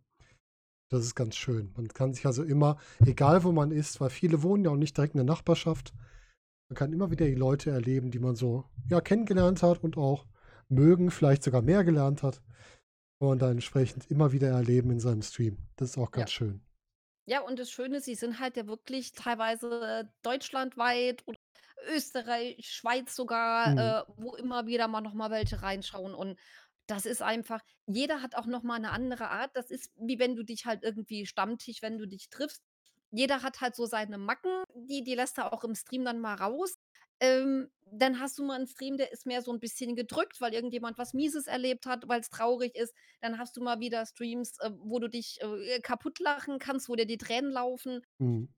Das ist ganz schön. Man kann sich also immer, egal wo man ist, weil viele wohnen ja auch nicht direkt in der Nachbarschaft, man kann immer wieder die Leute erleben, die man so, ja, kennengelernt hat und auch mögen, vielleicht sogar mehr gelernt hat und dann entsprechend immer wieder erleben in seinem Stream. Das ist auch Ja. ganz schön. Ja, und das Schöne, sie sind halt ja wirklich teilweise deutschlandweit oder Österreich, Schweiz sogar, Mhm. äh, wo immer wieder mal noch mal welche reinschauen und das ist einfach jeder hat auch noch mal 'ne andere Art. Das ist, wie wenn du dich halt irgendwie Stammtisch wenn du dich triffst. Jeder hat halt so seine Macken, die die lässt er auch im Stream dann mal raus. Ähm, dann hast du mal 'n Stream, der ist mehr so 'n bisschen gedrückt, weil irgendjemand was Mieses erlebt hat, weil's traurig ist. Dann hast du mal wieder Streams, äh, wo du dich, äh, kaputtlachen kannst, wo dir die Tränen laufen. Mhm.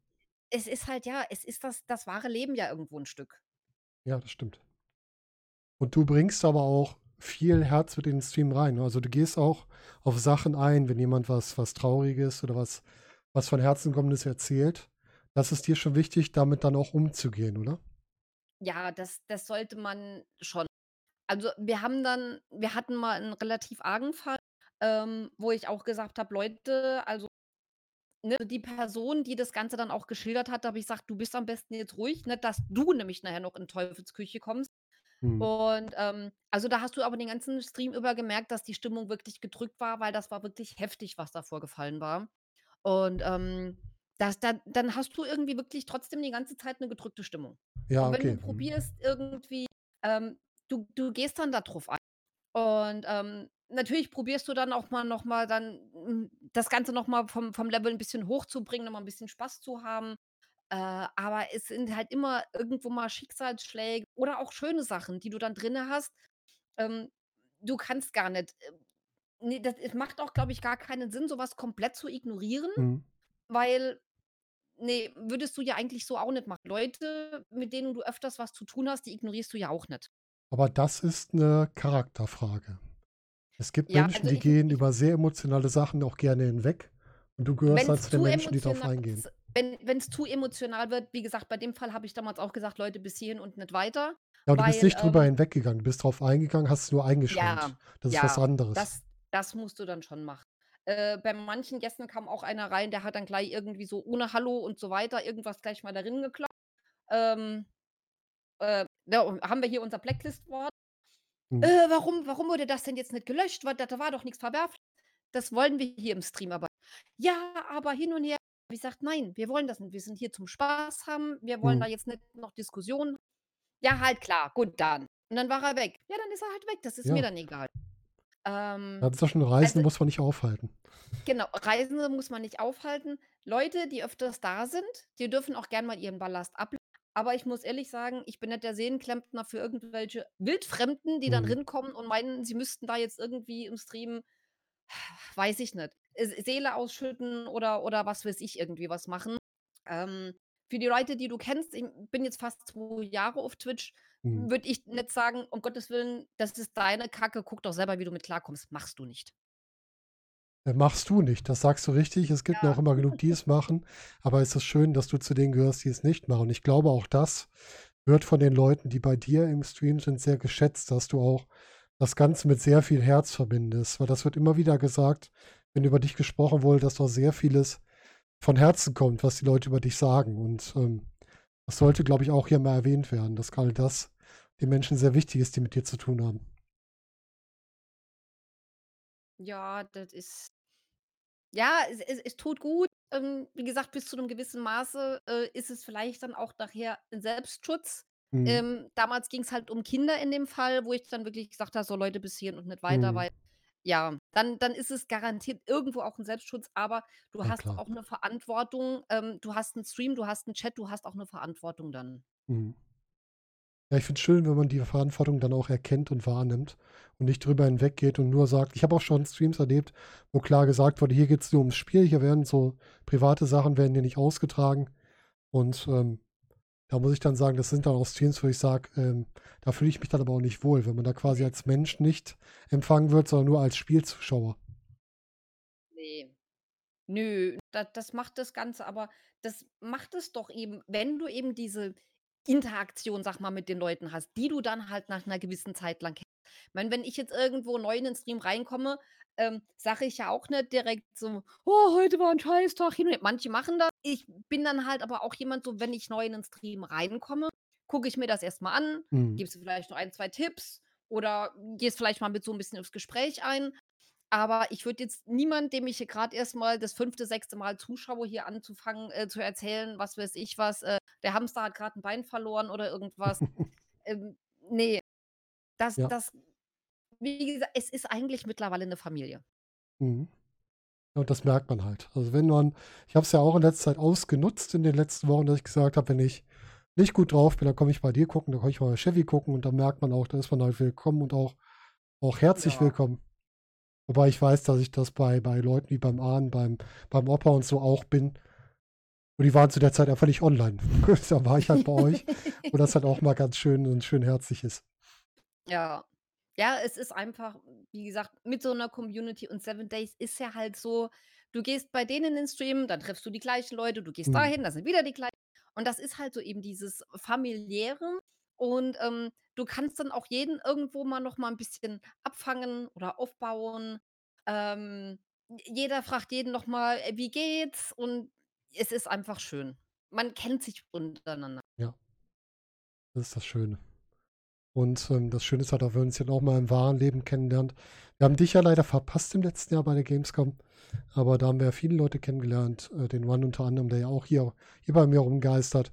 Es ist halt ja, es ist das das wahre Leben ja irgendwo 'n Stück. Ja, das stimmt. Und du bringst aber auch viel Herz mit in den Stream rein, ne? Also, du gehst auch auf Sachen ein, wenn jemand was was Trauriges oder was was von Herzen Kommendes erzählt. Das ist dir schon wichtig, damit dann auch umzugehen, oder? Ja, das das sollte man schon. Also, wir haben dann wir hatten mal 'n relativ argen Fall, ähm, wo ich auch gesagt habe: „Leute, also“ ne, die Person, die das Ganze dann auch geschildert hat, da habe ich gesagt: „Du bist am besten jetzt ruhig, nicht, dass du nämlich nachher noch in Teufelsküche kommst.“ Mhm. Und, ähm, also, da hast du aber den ganzen Stream über gemerkt, dass die Stimmung wirklich gedrückt war, weil das war wirklich heftig, was da vorgefallen war. Und, ähm, das dann dann hast du irgendwie wirklich trotzdem die ganze Zeit 'ne gedrückte Stimmung. Ja, Und wenn du okay. Mhm. probierst irgendwie, ähm du du gehst dann da drauf ein. Und, ähm, natürlich probierst du dann auch mal noch mal dann, hm, das Ganze noch mal vom vom Level 'n bisschen hochzubringen, noch mal 'n bisschen Spaß zu haben. Äh, aber es sind halt immer irgendwo mal Schicksalsschläge oder auch schöne Sachen, die du dann drinne hast. Ähm, du kannst gar nicht, äh ne, das es macht auch, glaube ich, gar keinen Sinn, so was komplett zu ignorieren, Mhm. weil ne, würdest du ja eigentlich so auch nicht machen. Leute, mit denen du öfters was zu tun hast, die ignorierst du ja auch nicht. Aber das ist 'ne Charakterfrage. Es gibt Ja, Menschen, also die ich gehen ich über sehr emotionale Sachen auch gerne hinweg und du gehörst halt Wenn's zu den Menschen, die emotional eingehen. wenn wenn's zu emotional wird wie gesagt, bei dem Fall habe ich damals auch gesagt: „Leute, bis hierhin und nicht weiter“, Ja, du bist weil, nicht drüber ähm hinweggegangen. Du bist drauf eingegangen, hast es nur eingeschränkt. Ja, Das ist was ja, anderes. das das musst du dann schon machen. Äh, bei manchen Gästen kam auch einer rein, der hat dann gleich irgendwie so ohne Hallo und so weiter irgendwas gleich mal darin gekloppt. Ähm, äh, und haben wir hier unser Blacklist-Wort. „Äh, Mhm. warum warum wurde das denn jetzt nicht gelöscht? Da da war doch nix verwerflich. Das wollen wir hier im Stream aber.“ „Ja, aber hin und her.“ Habe ich gesagt: „Nein, wir wollen das nicht. Wir sind hier zum Spaß haben. Wir wollen da Mhm. jetzt nicht noch Diskussionen“ „Ja, halt klar, gut dann.“ Und dann war er weg. Ja, dann ist er halt weg. Das ist mir Ja. dann egal. Ähm, Das ist doch schon also Reisende muss man nicht aufhalten. Genau, Reisende muss man nicht aufhalten. Leute, die öfters da sind, die dürfen auch gern mal ihren Ballast ablegen. Aber ich muss ehrlich sagen, ich bin nicht der Seelenklempner für irgendwelche Wildfremden, die dann Mhm. rinkommen und meinen, sie müssten da jetzt irgendwie im Stream weiß ich nicht, Seele ausschütten oder oder was weiß ich, irgendwie was machen. Ähm, für die Leute, die du kennst ich bin jetzt fast 2 Jahre auf Twitch, Mhm. würde ich nicht sagen: „Um Gottes Willen, das ist deine Kacke, guck doch selber, wie du mit klarkommst.“ Machst du nicht. Äh, machst du nicht, das sagst du richtig. Es gibt Ja. noch immer genug, die es machen, aber es ist schön, dass du zu denen gehörst, die es nicht machen. Und ich glaube, auch das wird von den Leuten, die bei dir im Stream sind, sehr geschätzt, dass du auch das Ganze mit sehr viel Herz verbindest, weil das wird immer wieder gesagt, wenn über dich gesprochen wurde, dass da sehr vieles von Herzen kommt, was die Leute über dich sagen. Und, ähm, das sollte, glaube ich, auch hier mal erwähnt werden, dass grade das den Menschen sehr wichtig ist, die mit dir zu tun haben. Ja, das ist ja, es es es tut gut. Ähm, wie gesagt, bis zu 'nem gewissen Maße, äh, ist es vielleicht dann auch nachher 'n Selbstschutz. Mhm. Ähm, damals ging's halt um Kinder in dem Fall, wo ich dann wirklich gesagt habe: „So Leute, bis hierhin und nicht weiter“, Mhm. weil ja, dann dann ist es garantiert irgendwo auch 'n Selbstschutz, aber du Ja, hast klar. auch 'ne Verantwortung. Ähm, du hast 'n Stream, du hast 'n Chat, du hast auch 'ne Verantwortung dann. Mhm. Ja, ich finde es schön, wenn man die Verantwortung dann auch erkennt und wahrnimmt und nicht drüber hinweggeht und nur sagt ich habe auch schon Streams erlebt, wo klar gesagt wurde: „Hier geht's nur ums Spiel, hier werden so private Sachen werden hier nicht ausgetragen.“ Und, ähm, da muss ich dann sagen, das sind dann auch Streams, wo ich sage, ähm, da fühle ich mich dann aber auch nicht wohl, wenn man da quasi als Mensch nicht empfangen wird, sondern nur als Spielzuschauer. Ne. Nö, da das macht das Ganze aber das macht es doch eben, wenn du eben diese Interaktion, sage mal, mit den Leuten hast, die du dann halt nach 'ner gewissen Zeit lang kennst. Ich meine, wenn ich jetzt irgendwo neu in den Stream reinkomme, ähm, sage ich ja auch nicht direkt so: „Oh, heute war 'n Scheißtag.“ Manche machen das. Ich bin dann halt aber auch jemand so, wenn ich neu in 'nen Stream reinkomme, gucke ich mir das erst mal an, Mhm. gibst du vielleicht noch 1, 2 Tipps oder gehst vielleicht mal mit so 'n bisschen aufs Gespräch ein. Aber ich würde jetzt niemand, dem ich hier grad erst mal das 5., 6. Mal zuschaue, hier anzufangen, äh, zu erzählen, was weiß ich was, äh, der Hamster hat grad 'n Bein verloren oder irgendwas. Ähm, ne, das Ja. das wie gesa es ist eigentlich mittlerweile 'ne Familie. Mhm. Und das merkt man halt. Also, wenn man ich habe es ja auch in letzter Zeit ausgenutzt in den letzten Wochen, dass ich gesagt habe, wenn ich nicht gut drauf bin, dann komme ich bei dir gucken, dann komme ich bei Chevy gucken und dann merkt man auch, da ist man halt willkommen und auch auch herzlich Ja. willkommen. Wobei ich weiß, dass ich das bei bei Leuten wie beim Arnen, beim beim Opa und so auch bin. Und die waren zu der Zeit einfach nicht online. Da war ich halt bei euch, wo das halt auch mal ganz schön und schön herzlich ist. Ja. Ja, es ist einfach, wie gesagt, mit so 'ner Community und 7 Days ist ja halt so, du gehst bei denen in den Stream, dann triffst du die gleichen Leute, du gehst Mhm. dahin, da sind wieder die gleichen. Und das ist halt so eben dieses Familiäre und, ähm, du kannst dann auch jeden irgendwo mal noch mal 'n bisschen abfangen oder aufbauen. Ähm, jeder fragt jeden noch mal: „Äh, wie geht's?“ Und es ist einfach schön. Man kennt sich untereinander. Ja. Das ist das Schöne. Und, ähm, das Schöne ist halt auch, wenn man sich dann auch mal im wahren Leben kennenlernt. Wir haben dich ja leider verpasst im letzten Jahr bei der Gamescom, aber da haben wir ja viele Leute kennengelernt, äh, den One unter anderem, der ja auch hier hier bei mir rumgeistert.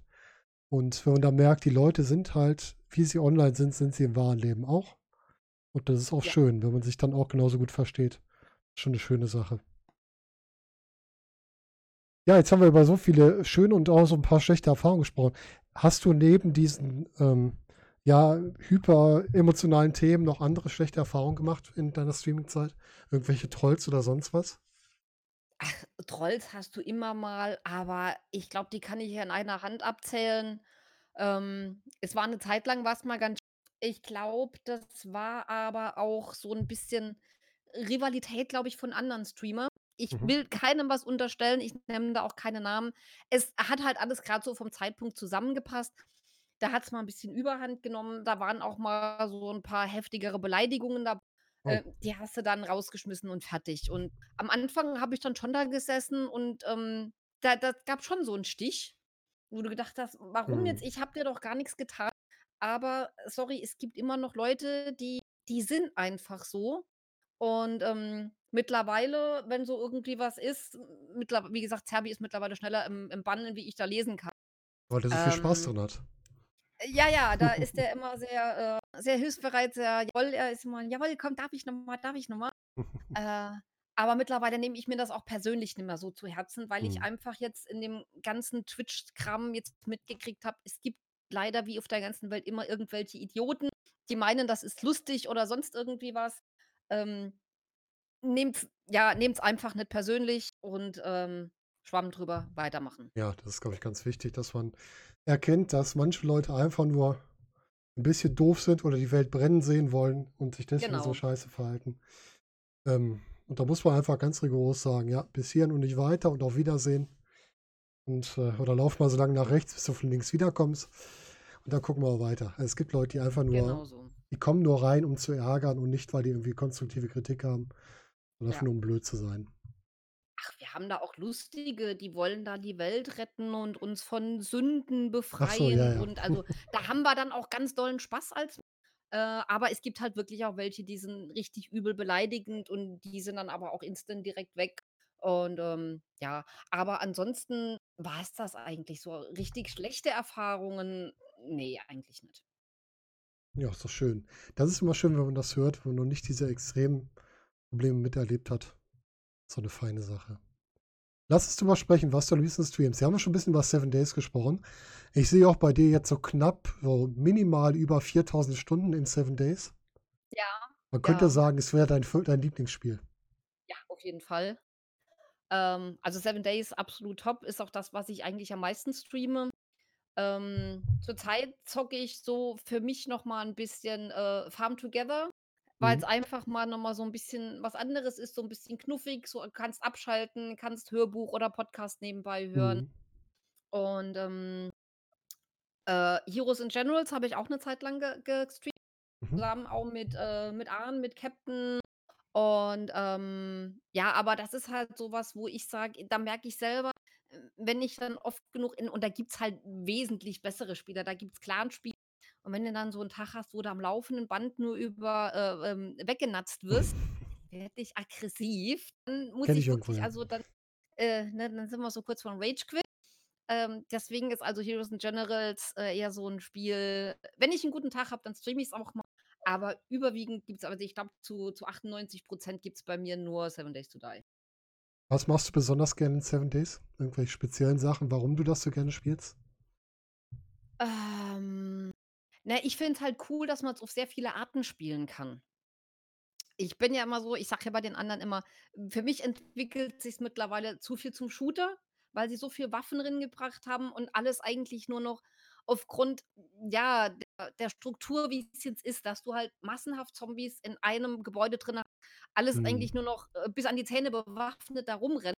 Und wenn man dann merkt, die Leute sind halt, wie sie online sind, sind sie im wahren Leben auch. Und das ist auch Ja. schön, wenn man sich dann auch genauso gut versteht. Schon 'ne schöne Sache. Ja, jetzt haben wir über so viele schöne und auch so 'n paar schlechte Erfahrungen gesprochen. Hast du neben diesen, ähm, ja, hyperemotionalen Themen noch andere schlechte Erfahrungen gemacht in deiner Streamingzeit? Irgendwelche Trolls oder sonst was? Ach, Trolls hast du immer mal, aber ich glaube, die kann ich hier an einer Hand abzählen. Ähm, es war 'ne Zeit lang war's mal ganz ich glaube, das war aber auch so 'n bisschen Rivalität, glaube ich, von anderen Streamer. Ich Mhm. will keinem was unterstellen, ich nenne da auch keine Namen. Es hat halt alles grad so vom Zeitpunkt zusammengepasst. Da hat's mal 'n bisschen Überhand genommen. Da waren auch mal so 'n paar heftigere Beleidigungen dab Oh. äh, die hast du dann rausgeschmissen und fertig. Und am Anfang habe ich dann schon da gesessen und, ähm, da da gab's schon so 'n Stich, wo du gedacht hast: „Warum jetzt? Mhm. Ich habe dir doch gar nix getan.“ Aber sorry, es gibt immer noch Leute, die die sind einfach so. Und, ähm, mittlerweile, wenn so irgendwie was ist mittler wie gesagt, Zerbi ist mittlerweile schneller im im Bannen, wie ich da lesen kann. Weil der so viel Spaß Ähm drin hat. Ja, ja, da ist der immer sehr, äh sehr hilfsbereit, sehr jawoll, er ist immer: „Jawoll, komm, darf ich noch mal, darf ich noch mal?“ Äh, aber mittlerweile nehme ich mir das auch persönlich nicht mehr so zu Herzen, weil ich Mhm. einfach jetzt in dem ganzen Twitch-Kram jetzt mitgekriegt habe, es gibt leider wie auf der ganzen Welt immer irgendwelche Idioten, die meinen, das ist lustig oder sonst irgendwie was. Ähm, nehmt's ja, nehmt's einfach nicht persönlich und, ähm, Schwamm drüber, weitermachen. Ja, das ist, glaube ich, ganz wichtig, dass man erkennt, dass manche Leute einfach nur 'n bisschen doof sind oder die Welt brennen sehen wollen und sich deswegen so Genau. scheiße verhalten. Ähm, und da muss man einfach ganz rigoros sagen: „Ja, bis hierhin und nicht weiter und auf Wiedersehen.“ Und, äh oder lauf mal so lange nach rechts, bis du von links wiederkommst und dann gucken wir weiter. Es gibt Leute, die einfach nur Genau so. die kommen nur rein, um zu ärgern und nicht, weil die irgendwie konstruktive Kritik haben, sondern einfach Ja. nur, um blöd zu sein. Ach, wir haben da auch Lustige, die wollen da die Welt retten und uns von Sünden Ach so, ja, befreien. ja. Und also, da haben wir dann auch ganz dollen Spaß als äh, aber es gibt halt wirklich auch welche, die sind richtig übel beleidigend und die sind dann aber auch instant direkt weg. Und, ähm, ja, aber ansonsten war's das eigentlich so. Richtig schlechte Erfahrungen, ne, eigentlich nicht. Ja, ist doch schön. Das ist immer schön, wenn man das hört, wenn man noch nicht diese extremen Probleme miterlebt hat. So 'ne feine Sache. Lass uns drüber sprechen, was du am liebsten streamst. Wir haben schon 'n bisschen über 7 Days gesprochen. Ich sehe auch bei dir jetzt so knapp so minimal über 4.000 Stunden in 7 Days. Ja, Man könnte ja. sagen, es wäre dein dein Lieblingsspiel. Ja, auf jeden Fall. Ähm, also 7 Days absolut top, ist auch das, was ich eigentlich am meisten streame. Ähm, zurzeit zocke ich so für mich noch mal 'n bisschen, äh, Farm Together, weil's Mhm. einfach mal noch mal so 'n bisschen was anderes ist, so 'n bisschen knuffig, so kannst abschalten, kannst Hörbuch oder Podcast nebenbei hören. Mhm. Und, ähm äh, Heroes and Generals habe ich auch 'ne Zeit lang ge gestreamt, Mhm. zusammen auch mit, äh mit Arn, mit Captain. Und, ähm, ja, aber das ist halt so was, wo ich sage da merke ich selber, äh, wenn ich dann oft genug in und da gibt's halt wesentlich bessere Spieler, da gibt's Clanspiele. Und wenn du dann so 'n Tag hast, wo du am laufenden Band nur über äh, ähm, weggenatzt wirst, werde ich aggressiv. Dann muss Kenne ich ich wirklich also dann äh, ne, dann sind wir so kurz vorm Rage Quit. Ähm, deswegen ist also Heroes and Generals, äh, eher so 'n Spiel wenn ich 'n guten Tag habe, dann streame ich's auch mal, aber überwiegend gibt's also ich glaube, zu zu 98 % gibt's bei mir nur Seven Days to Die. Was machst du besonders gerne in Seven Days? Irgendwelche speziellen Sachen, warum du das so gerne spielst? Ähm, na, ich finde es halt cool, dass man's auf sehr viele Arten spielen kann. Ich bin ja immer so ich sage ja bei den anderen immer, für mich entwickelt sich's mittlerweile zu viel zum Shooter, weil sie so viel Waffen drin gebracht haben und alles eigentlich nur noch aufgrund, ja, der der Struktur, wie's jetzt ist, dass du halt massenhaft Zombies in einem Gebäude drin hast, alles Mhm. eigentlich nur noch, äh, bis an die Zähne bewaffnet da rumrennen.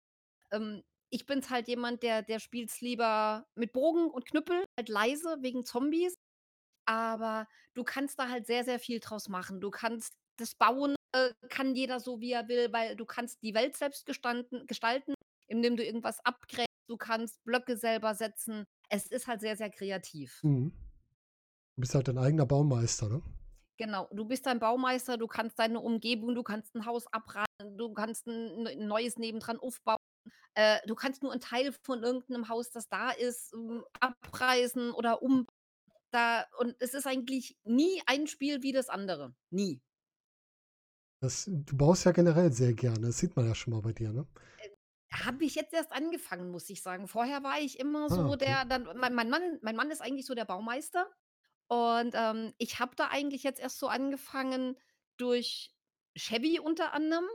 Ähm, ich bin's halt jemand, der der spielt's lieber mit Bogen und Knüppel, halt leise wegen Zombies, aber du kannst da halt sehr, sehr viel draus machen. Du kannst das bauen, äh, kann jeder so, wie er will, weil du kannst die Welt selbst gestanden gestalten, indem du irgendwas abgräbst. Du kannst Blöcke selber setzen. Es ist halt sehr, sehr kreativ. Mhm. Du bist halt dein eigener Baumeister, ne? Genau, du bist dein Baumeister, du kannst deine Umgebung du kannst 'n Haus abreißen, du kannst 'n 'n 'n neues nebendran aufbauen. Äh, du kannst nur 'n Teil von irgend 'nem Haus, das da ist, hm, abreißen oder um da und es ist eigentlich nie ein Spiel wie das andere, nie. Das du baust ja generell sehr gerne. Das sieht man ja schon mal bei dir, ne? Äh, habe ich jetzt erst angefangen, muss ich sagen. Vorher war ich immer Ah, so okay. der dann mein mein Mann mein Mann ist eigentlich so der Baumeister und, ähm, ich habe da eigentlich jetzt erst so angefangen durch Chevy unter anderem,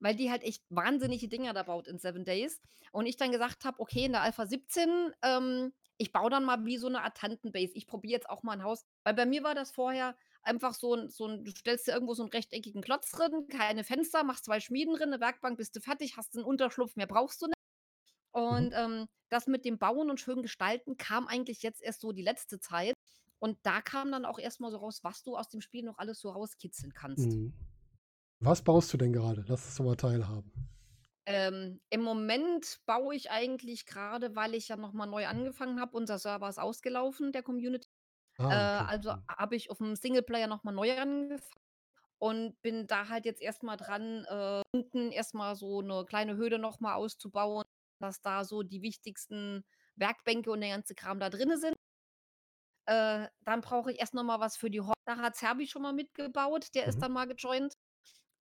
weil die halt echt wahnsinnige Dinger da baut in Seven Days und ich dann gesagt habe: „Okay, in der Alpha 17, ähm, ich baue dann mal wie so 'ne Art Tantenbase. Ich probiere jetzt auch mal 'n Haus“ weil bei mir war das vorher einfach so 'n so 'n du stellst dir irgendwo so 'n rechteckigen Klotz drin, keine Fenster, machst 2 Schmieden drin, 'ne Werkbank, bist du fertig, hast 'n Unterschlupf, mehr brauchst du nicht. Mhm. Und, ähm, das mit dem Bauen und schön gestalten kam eigentlich jetzt erst so die letzte Zeit und da kam dann auch erst mal so raus, was du aus dem Spiel noch alles so rauskitzeln kannst. Mhm. Was baust du denn gerade? Lass doch mal teilhaben. Ähm, im Moment baue ich eigentlich grade, weil ich ja noch mal neu angefangen habe unser Server ist ausgelaufen, der Community. Äh, Ah, okay. also Mhm. habe ich auf'm Singleplayer noch mal neu angefangen und bin da halt jetzt erst mal dran, äh, unten erst mal so 'ne kleine Höhle noch mal auszubauen, dass da so die wichtigsten Werkbänke und der ganze Kram da drinnen sind. Äh, dann brauche ich erst noch mal was für die Horde. Da hat Serbi schon mal mitgebaut, der ist Mhm. dann mal gejoint.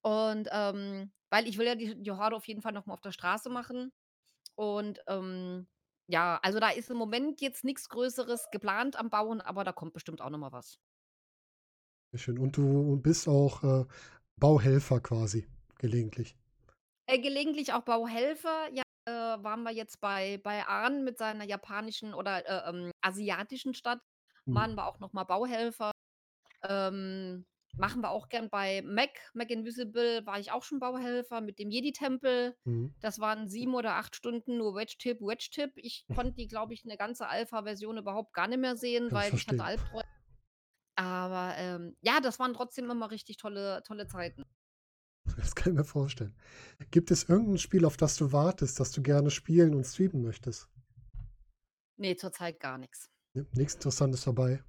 Und, ähm weil ich will ja die die Horde auf jeden Fall noch mal auf der Straße machen. Und, ähm, ja, also da ist im Moment jetzt nix Größeres geplant am Bauen, aber da kommt bestimmt auch noch mal was. Sehr schön. Und du bist auch, äh, Bauhelfer quasi, gelegentlich? Äh, gelegentlich auch Bauhelfer. Ja, äh, waren wir jetzt bei bei Arn mit seiner japanischen oder, äh, ähm, asiatischen Stadt, Mhm. waren wir auch noch mal Bauhelfer. Ähm, machen wir auch gern bei Mac Mac Invisible war ich auch schon Bauhelfer mit dem Jedi-Tempel. Mhm. Das waren 7 oder 8 Stunden nur Wedge-Tip, Wedge-Tip. Ich konnte die, glaube ich, 'ne ganze Alpha-Version überhaupt gar nicht mehr sehen, weil ich hatte. Albträume. Aber, ähm, ja, das waren trotzdem immer richtig tolle tolle Zeiten. Das kann ich mir vorstellen. Gibt es irgend 'n Spiel, auf das du wartest, das du gerne spielen und streamen möchtest? Ne, zurzeit gar. Ne, nix Interessantes dabei?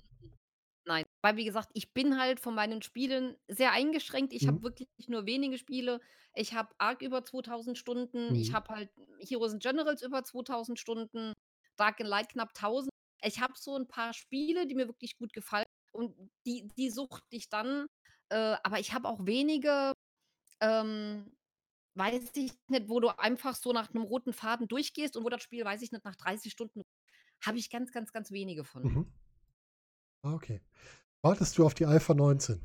Nein, weil wie gesagt, ich bin halt von meinen Spielen sehr eingeschränkt. Ich Mhm. habe wirklich nur wenige Spiele. Ich habe ARC über 2000 Stunden. Ich Mhm. habe halt Heroes and Generals über 2000 Stunden, Dark and Light knapp 1000. Ich habe so 'n paar Spiele, die mir wirklich gut gefallen und die die suchte ich dann. Äh, aber ich habe auch wenige, ähm, weiß ich nicht, wo du einfach so nach 'nem roten Faden durchgehst und wo das Spiel, weiß ich nicht, nach 30 Stunden habe ich ganz, ganz, ganz wenige von. Mhm. Ah, okay. Wartest du auf die Alpha 19?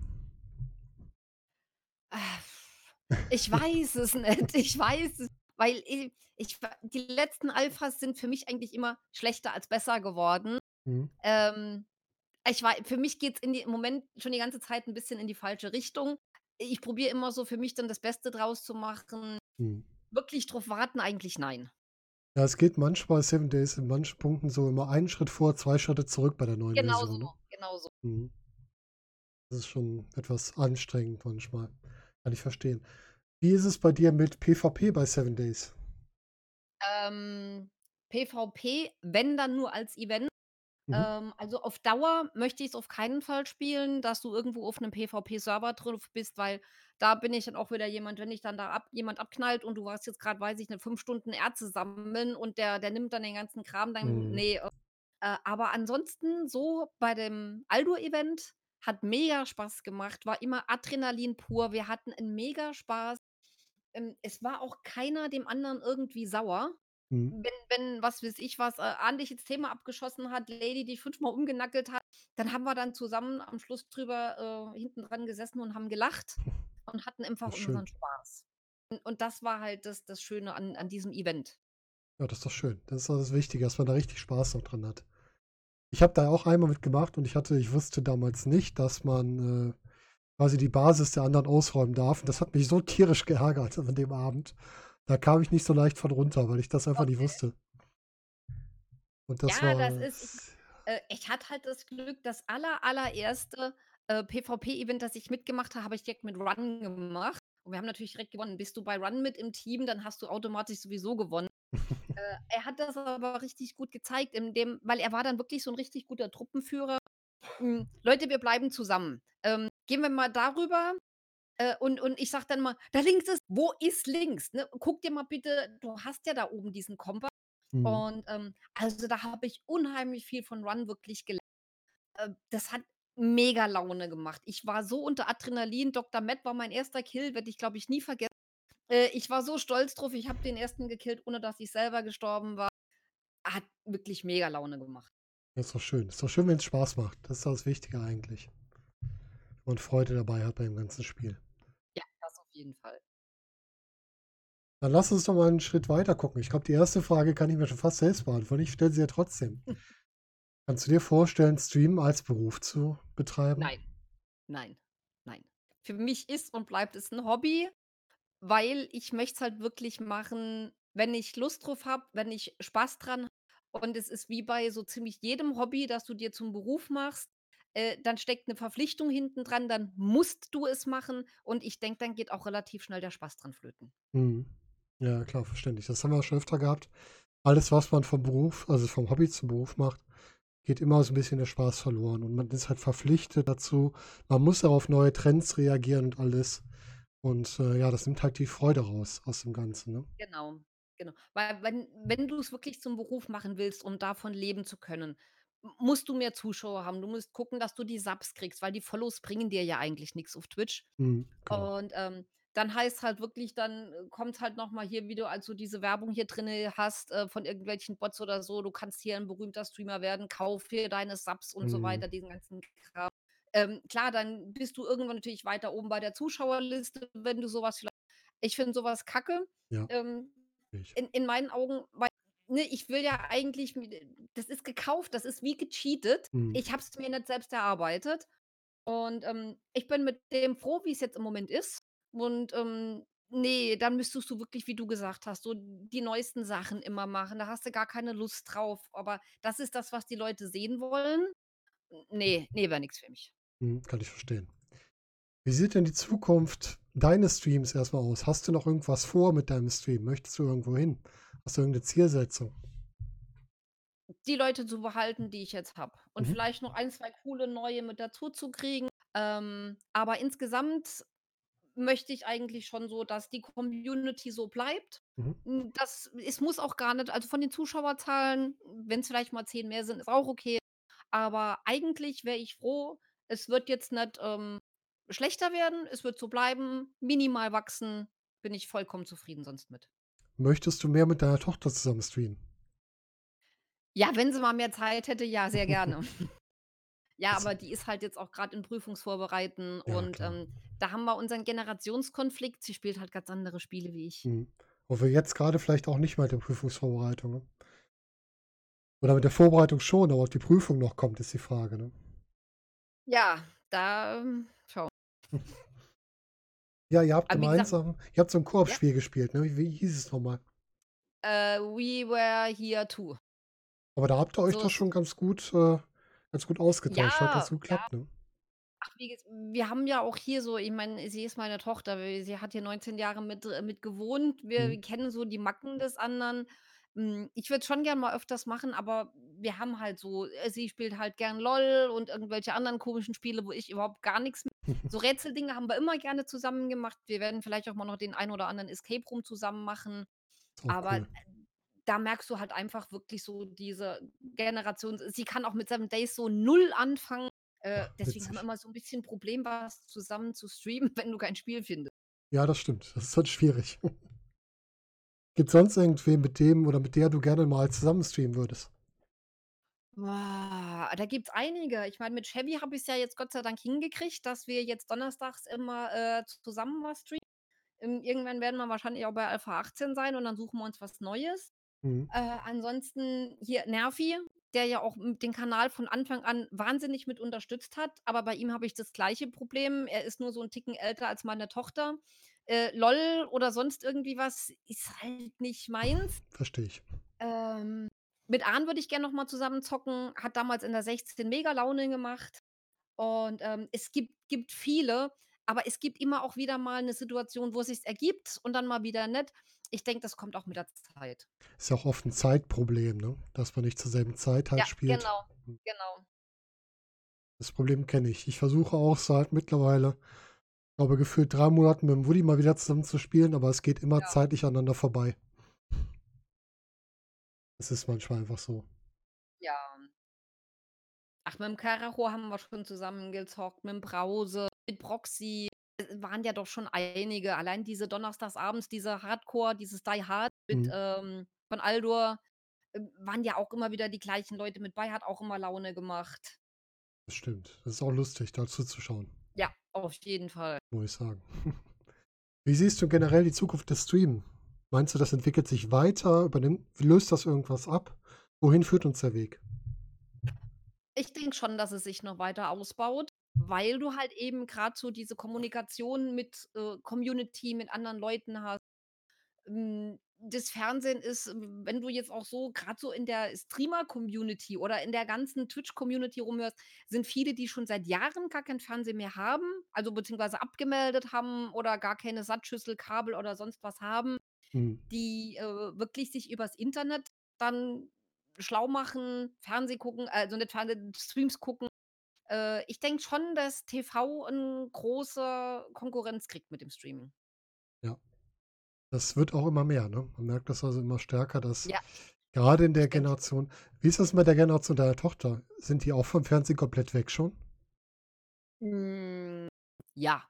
Ich weiß es nicht. Ich weiß es, weil ich wa die letzten Alphas sind für mich eigentlich immer schlechter als besser geworden. Mhm. Ähm, ich wei für mich in die im Moment schon die ganze Zeit 'n bisschen in die falsche Richtung. Ich probiere immer so für mich dann das Beste draus zu machen. Mhm. Wirklich drauf warten, eigentlich nein. Ja, es geht manchmal Seven Days in manchen Punkten so immer einen Schritt vor, 2 Schritte zurück bei der neuen Genau Version, ne? genau so. Mhm. Das ist schon etwas anstrengend manchmal. Kann ich verstehen. Wie ist es bei dir mit PvP bei Seven Days? Ähm, PvP, wenn dann nur als Event. Mhm. Ähm, also auf Dauer möchte ich's auf keinen Fall spielen, dass du irgendwo auf 'nem PvP-Server drauf bist, weil da bin ich dann auch wieder jemand, wenn dich dann da ab jemand abknallt und du warst jetzt grad, weiß ich nicht, 5 Stunden Erze sammeln und der der nimmt dann den ganzen Kram, dann Mhm. ne. Äh, aber ansonsten so bei dem Aldo-Event hat mega Spaß gemacht, war immer Adrenalin pur. Wir hatten 'n mega Spaß. Ähm, es war auch keiner dem anderen irgendwie sauer. Mhm. Wenn wenn, was weiß ich was, äh, dich ins Thema abgeschossen hat, Lady dich fünfmal umgenackelt hat, dann haben wir dann zusammen am Schluss drüber, äh, hinten dran gesessen und haben gelacht und hatten einfach unseren Spaß. Und und das war halt das das Schöne an an diesem Event. Ja, das ist doch schön. Das ist doch das Wichtige, dass man da richtig Spaß auch dran hat. Ich habe da auch einmal mitgemacht und ich hatte ich wusste damals nicht, dass man, äh, quasi die Basis der anderen ausräumen darf. Und das hat mich so tierisch geärgert an dem Abend. Da kam ich nicht so leicht von runter, weil ich das einfach nicht Okay. wusste. Und das Ja, das war ist ich äh, ich hatte halt das Glück, das aller allererste, äh, PvP-Event, das ich mitgemacht habe, habe ich direkt mit Run gemacht. Und wir haben natürlich direkt gewonnen. Bist du bei Run mit im Team, dann hast du automatisch sowieso gewonnen. Äh, er hat das aber richtig gut gezeigt dem weil er war dann wirklich so 'n richtig guter Truppenführer. Hm, Leute, wir bleiben zusammen. Ähm, gehen wir mal darüber, äh, und und ich sage dann immer: „Da links ist“ „Wo ist links, ne? Guck dir mal bitte du hast ja da oben diesen Kompass.“ Mhm. Und, ähm, also, da habe ich unheimlich viel von Run wirklich gelernt. Äh, das hat mega Laune gemacht. Ich war so unter Adrenalin. Doktor Matt war mein 1. Kill, werde ich, glaube ich, nie vergessen. Äh, ich war so stolz drauf. Ich habe den 1. gekillt, ohne dass ich selber gestorben war. Hat wirklich mega Laune gemacht. Ja, ist doch schön. Ist doch schön, wenn's Spaß macht. Das ist das Wichtige eigentlich. Und Freude dabei hat beim ganzen Spiel. Ja, das auf jeden Fall. Dann lass uns doch mal 'n Schritt weiter gucken. Ich glaube, die 1. Frage kann ich mir schon fast selbst beantworten. Ich stelle sie ja trotzdem. Kannst du dir vorstellen, Streamen als Beruf zu betreiben? Nein, nein, nein. Für mich ist und bleibt es 'n Hobby, weil ich möchte es halt wirklich machen, wenn ich Lust drauf habe, wenn ich Spaß dran und es ist wie bei so ziemlich jedem Hobby, das du dir zum Beruf machst, äh, dann steckt 'ne Verpflichtung hinten dran, dann musst du es machen und ich denke, dann geht auch relativ schnell der Spaß dran flöten. Mhm. Ja, klar, verständlich. Das haben wir schon öfter gehabt. Alles, was man vom Beruf also, vom Hobby zum Beruf macht, geht immer so 'n bisschen der Spaß verloren und man ist halt verpflichtet dazu. Man muss auch auf neue Trends reagieren und alles. Und, äh, ja, das nimmt halt die Freude raus aus dem Ganzen, ne? Genau, genau. Weil wenn wenn du's wirklich zum Beruf machen willst, um davon leben zu können, m musst du mehr Zuschauer haben. Du musst gucken, dass du die Subs kriegst, weil die Follows bringen dir ja eigentlich nix auf Twitch. Mhm, genau. Und, ähm, dann heißt's halt wirklich dann kommt's halt noch mal hier, wie du also diese Werbung hier drinne hast, äh, von irgendwelchen Bots oder so. Du kannst hier 'n berühmter Streamer werden, kauf hier deine Subs und so Mhm. weiter, diesen ganzen Kram. Ähm, klar, dann bist du irgendwann natürlich weiter oben bei der Zuschauerliste, wenn du so was vielleicht ich finde so was Kacke, Ja. ähm, in in meinen Augen, weil ne, ich will ja eigentlich d das ist gekauft, das ist wie gecheatet. Mhm. Ich habe es mir nicht selbst erarbeitet und, ähm, ich bin mit dem froh, wie's jetzt im Moment ist. Und, ähm, ne, dann müsstest du wirklich, wie du gesagt hast, so die neuesten Sachen immer machen. Da hast du gar keine Lust drauf. Aber das ist das, was die Leute sehen wollen. N ne, ne, wäre nix für mich. Mhm, kann ich verstehen. Wie sieht denn die Zukunft deines Streams erst mal aus? Hast du noch irgendwas vor mit deinem Stream? Möchtest du irgendwo hin? Hast du irgend 'ne Zielsetzung? Die Leute zu behalten, die ich jetzt habe und Mhm. vielleicht noch 1, 2 coole Neue mit dazuzukriegen. Ähm, aber insgesamt möchte ich eigentlich schon so, dass die Community so bleibt. Mhm. Hm, das es muss auch gar nicht also, von den Zuschauerzahlen, wenn's vielleicht mal 10 mehr sind, ist auch okay. Aber eigentlich wäre ich froh, es wird jetzt nicht, ähm, schlechter werden. Es wird so bleiben, minimal wachsen, bin ich vollkommen zufrieden sonst mit. Möchtest du mehr mit deiner Tochter zusammen streamen? Ja, wenn sie mal mehr Zeit hätte, ja, sehr gerne. Ja, aber die ist halt jetzt auch grad in Prüfungsvorbereiten Ja, und, ähm, da haben wir unseren Generationskonflikt. Sie spielt halt ganz andere Spiele wie ich. Mhm. Obwohl jetzt grade vielleicht auch nicht mal der Prüfungsvorbereitung, ne? Oder mit der Vorbereitung schon, aber ob die Prüfung noch kommt, ist die Frage, ne? Ja, da, ähm, schau Ja, ihr habt Aber wie gesagt gemeinsam ihr habt so 'n Ja. Koop-Spiel gespielt, ne? Wie wie hieß es noch mal? Äh, We Were Here Too. Aber da habt ihr euch So doch schon ganz gut äh, ganz gut ausgetauscht. Hat Ja, ganz gut ja. geklappt, ne? Ach, wie ges wir haben ja auch hier so ich meine, sie ist meine Tochter, sie hat hier 19 Jahre mit dr mit gewohnt. Mhm. Wir kennen so die Macken des anderen. Hm, ich würde schon gern mal öfters machen, aber wir haben halt so äh, sie spielt halt gern LOL und irgendwelche anderen komischen Spiele, wo ich überhaupt gar nix mit so Rätseldinge haben wir immer gerne zusammen gemacht. Wir werden vielleicht auch mal noch den einen oder anderen Escape Room zusammen machen. Auch Aber, äh, cool. da merkst du halt einfach wirklich so diese Generation sie kann auch mit 7 Days so 0 anfangen. Äh, Ach, deswegen haben wir witzig. immer so 'n bisschen Problem, was zusammen zu streamen, wenn du kein Spiel findest. Ja, das stimmt. Das ist halt schwierig. Gibt's sonst irgendwen, mit dem oder mit der du gerne mal zusammen streamen würdest? Boah, da gibt's einige. Ich meine, mit Chevy habe ich's ja jetzt Gott sei Dank hingekriegt, dass wir jetzt donnerstags immer, äh, zusammen was streamen. Ähm, irgendwann werden wir wahrscheinlich auch bei Alpha 18 sein und dann suchen wir uns was Neues. Mhm. Äh, ansonsten hier Nervi, der ja auch, den Kanal von Anfang an wahnsinnig mit unterstützt hat, aber bei ihm habe ich das gleiche Problem. Er ist nur so 'n Ticken älter als meine Tochter. Äh, LOL oder sonst irgendwie was ist halt nicht meins. Verstehe ich. Ähm, mit Arn würde ich gern noch mal zusammen zocken, hat damals in der 16 mega Laune gemacht. Und, ähm, es gibt gibt viele, aber es gibt immer auch wieder mal 'ne Situation, wo es sich ergibt und dann mal wieder nicht. Ich denke, das kommt auch mit der Zeit. Ist ja auch oft 'n Zeitproblem, ne, dass man nicht zur selben Zeit Ja, halt spielt. genau, genau. Das Problem kenne ich. Ich versuche auch seit mittlerweile, glaube gefühlt 3 Monaten mit dem Woody mal wieder zusammen zu spielen, aber es geht immer Ja. zeitlich aneinander vorbei. Es ist manchmal einfach so. Ja. Ach, mit'm Karacho haben wir schon zusammen gezockt, mit'm Brause, mit Proxy. Äh, waren ja doch schon einige. Allein diese donnerstagsabends, diese Hardcore, dieses Die Hard mit, Mhm. ähm von Aldur, äh, waren ja auch immer wieder die gleichen Leute mit bei, hat auch immer Laune gemacht. Das stimmt. Das ist auch lustig, da zuzuschauen. Ja, auf jeden Fall. Muss ich sagen. Wie siehst du generell die Zukunft des Streamen? Meinst du, das entwickelt sich weiter? Übernimmt löst das irgendwas ab? Wohin führt uns der Weg? Ich denke schon, dass es sich noch weiter ausbaut, weil du halt eben grad so diese Kommunikation mit, äh, Community, mit anderen Leuten hast. Hm, das Fernsehen ist, w wenn du jetzt auch so grad so in der Streamer-Community oder in der ganzen Twitch-Community rumhörst, sind viele, die schon seit Jahren gar kein Fernsehen mehr haben, also beziehungsweise abgemeldet haben oder gar keine Sattschüssel, Kabel oder sonst was haben, Mhm. die, äh, wirklich sich übers Internet dann schlau machen, Fernseh gucken also nicht Fernsehen, Streams gucken. Äh, ich denke schon, dass TV 'n große Konkurrenz kriegt mit dem Streaming. Das wird auch immer mehr, ne? Man merkt das also immer stärker, dass Ja, grade in der. Generation wie ist das mit der Generation deiner Tochter? Sind die auch vom Fernsehen komplett weg schon? Hm, ja,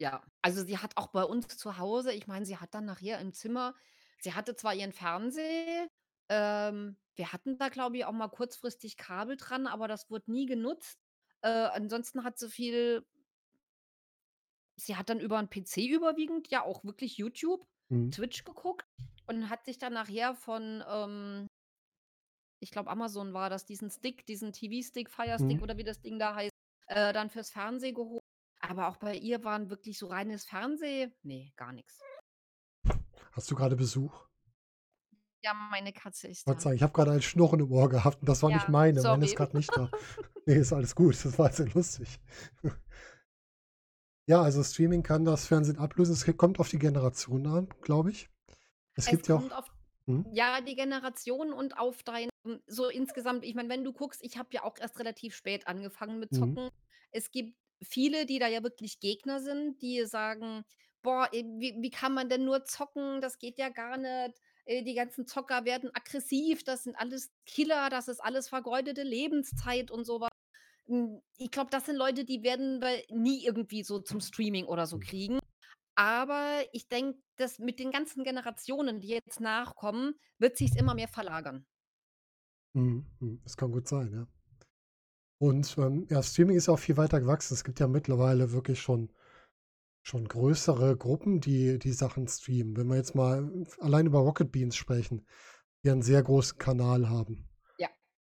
ja. Also, sie hat auch bei uns zu Hause ich meine, sie hat dann nachher im Zimmer sie hatte zwar ihren Fernseher, ähm, wir hatten da, glaube ich, auch mal kurzfristig Kabel dran, aber das wurde nie genutzt. Äh, ansonsten hat sie viel sie hat dann über 'n PC überwiegend ja auch wirklich YouTube, Mhm. Twitch geguckt und hat sich dann nachher von, ähm ich glaube, Amazon war das, diesen Stick, diesen TV-Stick, Fire Stick Mhm. oder wie das Ding da heißt, äh, dann fürs Fernsehen geholt. Aber auch bei ihr waren wirklich so reines Fernseh ne, gar nix. Hast du grade Besuch? Ja, meine Katze ist da. sagen, ich habe grade ein Schnurren im Ohr gehabt und das war nicht Ja, meine. Meine ist sorry. grad nicht da. Ne, ist alles gut. Das war jetzt sehr lustig. Ja, also Streaming kann das Fernsehen ablösen. Es kommt auf die Generation an, glaube ich. Es Es gibt ja auch auf mhm. ja, die Generation und auf dein so insgesamt ich meine, wenn du guckst, ich habe ja auch erst relativ spät angefangen mit Mhm. Zocken. Es gibt viele, die da ja wirklich Gegner sind, die sagen: „Boah, wie wie kann man denn nur zocken? Das geht ja gar nicht. Äh, die ganzen Zocker werden aggressiv. Das sind alles Killer. Das ist alles vergeudete Lebenszeit“ und so was. Hm, ich glaube, das sind Leute, die werden wir nie irgendwie so zum Streaming oder so Mhm. kriegen. Aber ich denke, dass mit den ganzen Generationen, die jetzt nachkommen, wird sich's immer mehr verlagern. Mhm, mhm. Das kann gut sein, ja. Und, ähm, ja, Streaming ist ja auch viel weiter gewachsen. Es gibt ja mittlerweile wirklich schon schon größere Gruppen, die die Sachen streamen. Wenn wir jetzt mal allein über Rocket Beans sprechen, die einen sehr großen Kanal haben.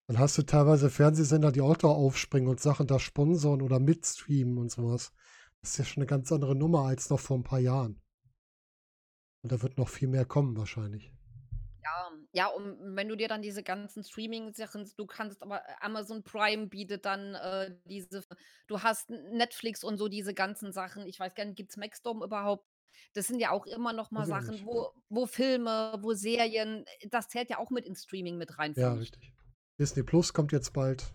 Dann hast du teilweise Fernsehsender, die auch da aufspringen und Sachen da sponsern oder mitstreamen und so was. Das ist ja schon 'ne ganz andere Nummer als noch vor 'n paar Jahren. Und da wird noch viel mehr kommen wahrscheinlich. Ja, Ja, und wenn du dir dann diese ganzen Streaming-Sachen du kannst aber Amazon Prime bietet dann, äh, diese du hast Netflix und so diese ganzen Sachen. Ich weiß gar nicht, gibt's Maxdome überhaupt? Das sind ja auch immer noch mal ich Sachen, wo wo Filme, wo Serien das zählt ja auch mit ins Streaming mit rein Ja, richtig. Disney Plus kommt jetzt bald.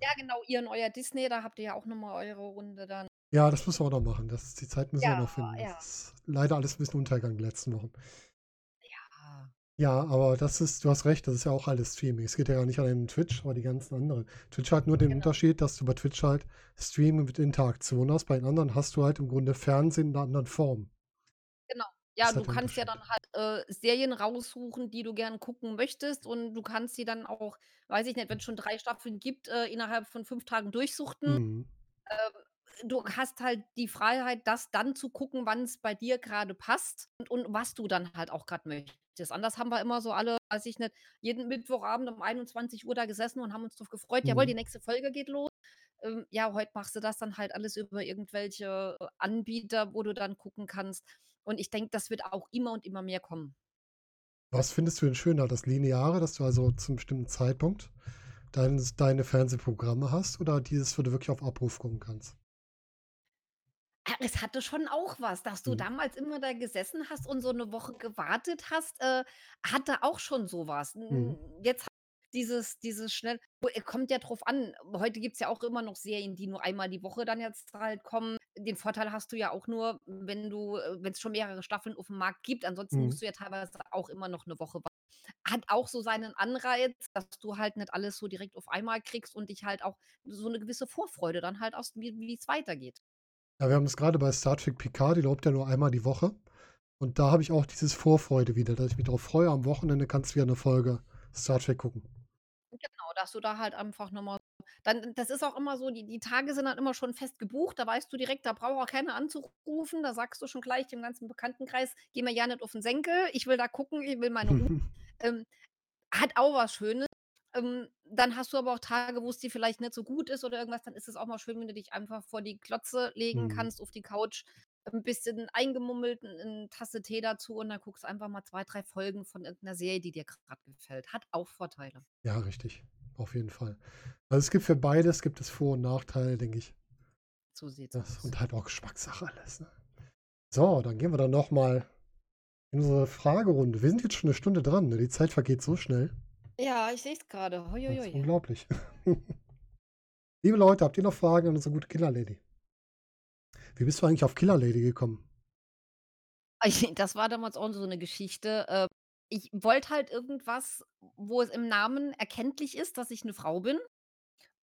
Ja, genau, ihr neuer Disney, da habt ihr ja auch noch mal eure Runde dann. Ja, das müssen wir auch noch machen. Das die Zeit müssen wir Ja, noch finden. ja. Das ist leider alles 'n bisschen untergegangen die letzten Wochen. Ja. Ja, aber das ist du hast recht, das ist ja auch alles Streaming. Es geht ja gar nicht allein um Twitch, aber die ganzen anderen. Twitch hat nur den Genau. Unterschied, dass du bei Twitch halt Streaming mit Interaktion hast. Bei den anderen hast du halt im Grunde Fernsehen in 'ner anderen Form. Ja, ist du halt kannst ja dann halt, äh, Serien raussuchen, die du gern gucken möchtest und du kannst sie dann auch, weiß ich nicht, wenn's schon 3 Staffeln gibt, äh, innerhalb von 5 Tagen durchsuchten. Mhm. Ähm, du hast halt die Freiheit, das dann zu gucken, wann's bei dir grade passt und und was du dann halt auch grad möchtest. Anders haben wir immer so alle, weiß ich nicht, jeden Mittwochabend um 21:00 da gesessen und haben uns drauf gefreut: „Jawohl, Mhm. die nächste Folge geht los.“ Ähm, ja, heute machst du das dann halt alles über irgendwelche, äh, Anbieter, wo du dann gucken kannst. Und ich denke, das wird auch immer und immer mehr kommen. Was findest du denn schöner, das Lineare, dass du also zum bestimmten Zeitpunkt deines deine Fernsehprogramme hast oder dieses, wo du wirklich auf Abruf gucken kannst? Ah, es hatte schon auch was, dass du Mhm. damals immer da gesessen hast und so 'ne Woche gewartet hast, äh, hatte auch schon so was. Mhm. Hm, jetzt dieses dieses schnell äh, kommt ja drauf an. Heute gibt's ja auch immer noch Serien, die nur einmal die Woche dann jetzt halt kommen. Den Vorteil hast du ja auch nur, wenn du äh, wenn's schon mehrere Staffeln auf'm Markt gibt. Ansonsten Mhm. musst du ja teilweise auch immer noch 'ne Woche wa hat auch so seinen Anreiz, dass du halt nicht alles so direkt auf einmal kriegst und dich halt auch so 'ne gewisse Vorfreude dann halt hast, wie wie's weitergeht. Ja, wir haben das grade bei Star Trek Picard, die läuft ja nur einmal die Woche. Und da habe ich auch dieses Vorfreude wieder, dass ich mich drauf freue, am Wochenende kannst du wieder 'ne Folge Star Trek gucken. Genau, dass du da halt einfach noch mal dann das ist auch immer so, die die Tage sind dann immer schon fest gebucht. Da weißt du direkt, da braucht auch keiner anzurufen. Da sagst du schon gleich dem ganzen Bekanntenkreis: „Geh mir ja nicht auf 'n Senkel. Ich will da gucken, ich will meine Ruhe.“ Ähm, hat auch was Schönes. Ähm, dann hast du aber auch Tage, wo's dir vielleicht nicht so gut ist oder irgendwas, dann ist es auch mal schön, wenn du dich einfach vor die Glotze legen Mhm. kannst, auf die Couch, 'n bisschen eingemummelt, 'n Tasse Tee dazu und dann guckst einfach mal 2, 3 Folgen von irgend 'ner Serie, die dir grad gefällt. Hat auch Vorteile. Ja, richtig. Auf jeden Fall. Also, es gibt für beides gibt es Vor und Nachteile, denke ich. So sieht's Das aus. und halt auch Geschmackssache alles, ne? So, dann gehen wir dann noch mal in unsere Fragerunde. Wir sind jetzt schon 'ne Stunde dran, ne? Die Zeit vergeht so schnell. Ja, ich sehe es ui. unglaublich. Liebe Leute, habt ihr noch Fragen an unsere gute Killer Lady? Wie bist du eigentlich auf Killer Lady gekommen? Das war damals auch so 'ne Geschichte. Äh, ich wollte halt irgendwas, wo es im Namen erkenntlich ist, dass ich 'ne Frau bin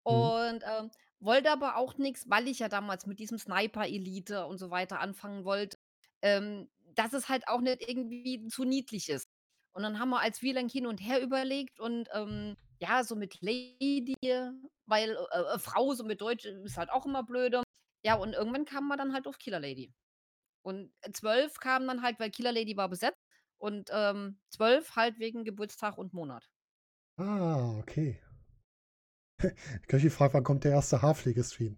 Mhm. und, ähm, wollte aber auch nix, weil ich ja damals mit diesem Sniper Elite und so weiter anfangen wollte, ähm, dass es halt auch nicht irgendwie zu niedlich ist. Und dann haben wir als wir lang hin und her überlegt und, ähm, ja, so mit Lady, weil, äh, äh, Frau so mit Deutsch ist halt auch immer blöde. Ja, und irgendwann kamen wir dann halt auf Killer Lady. Und 12 kam dann halt, weil Killer Lady war besetzt und, ähm, 12 halt wegen Geburtstag und Monat. Ah, okay. Köchi fragt, wann kommt der erste Haarpflege-Stream?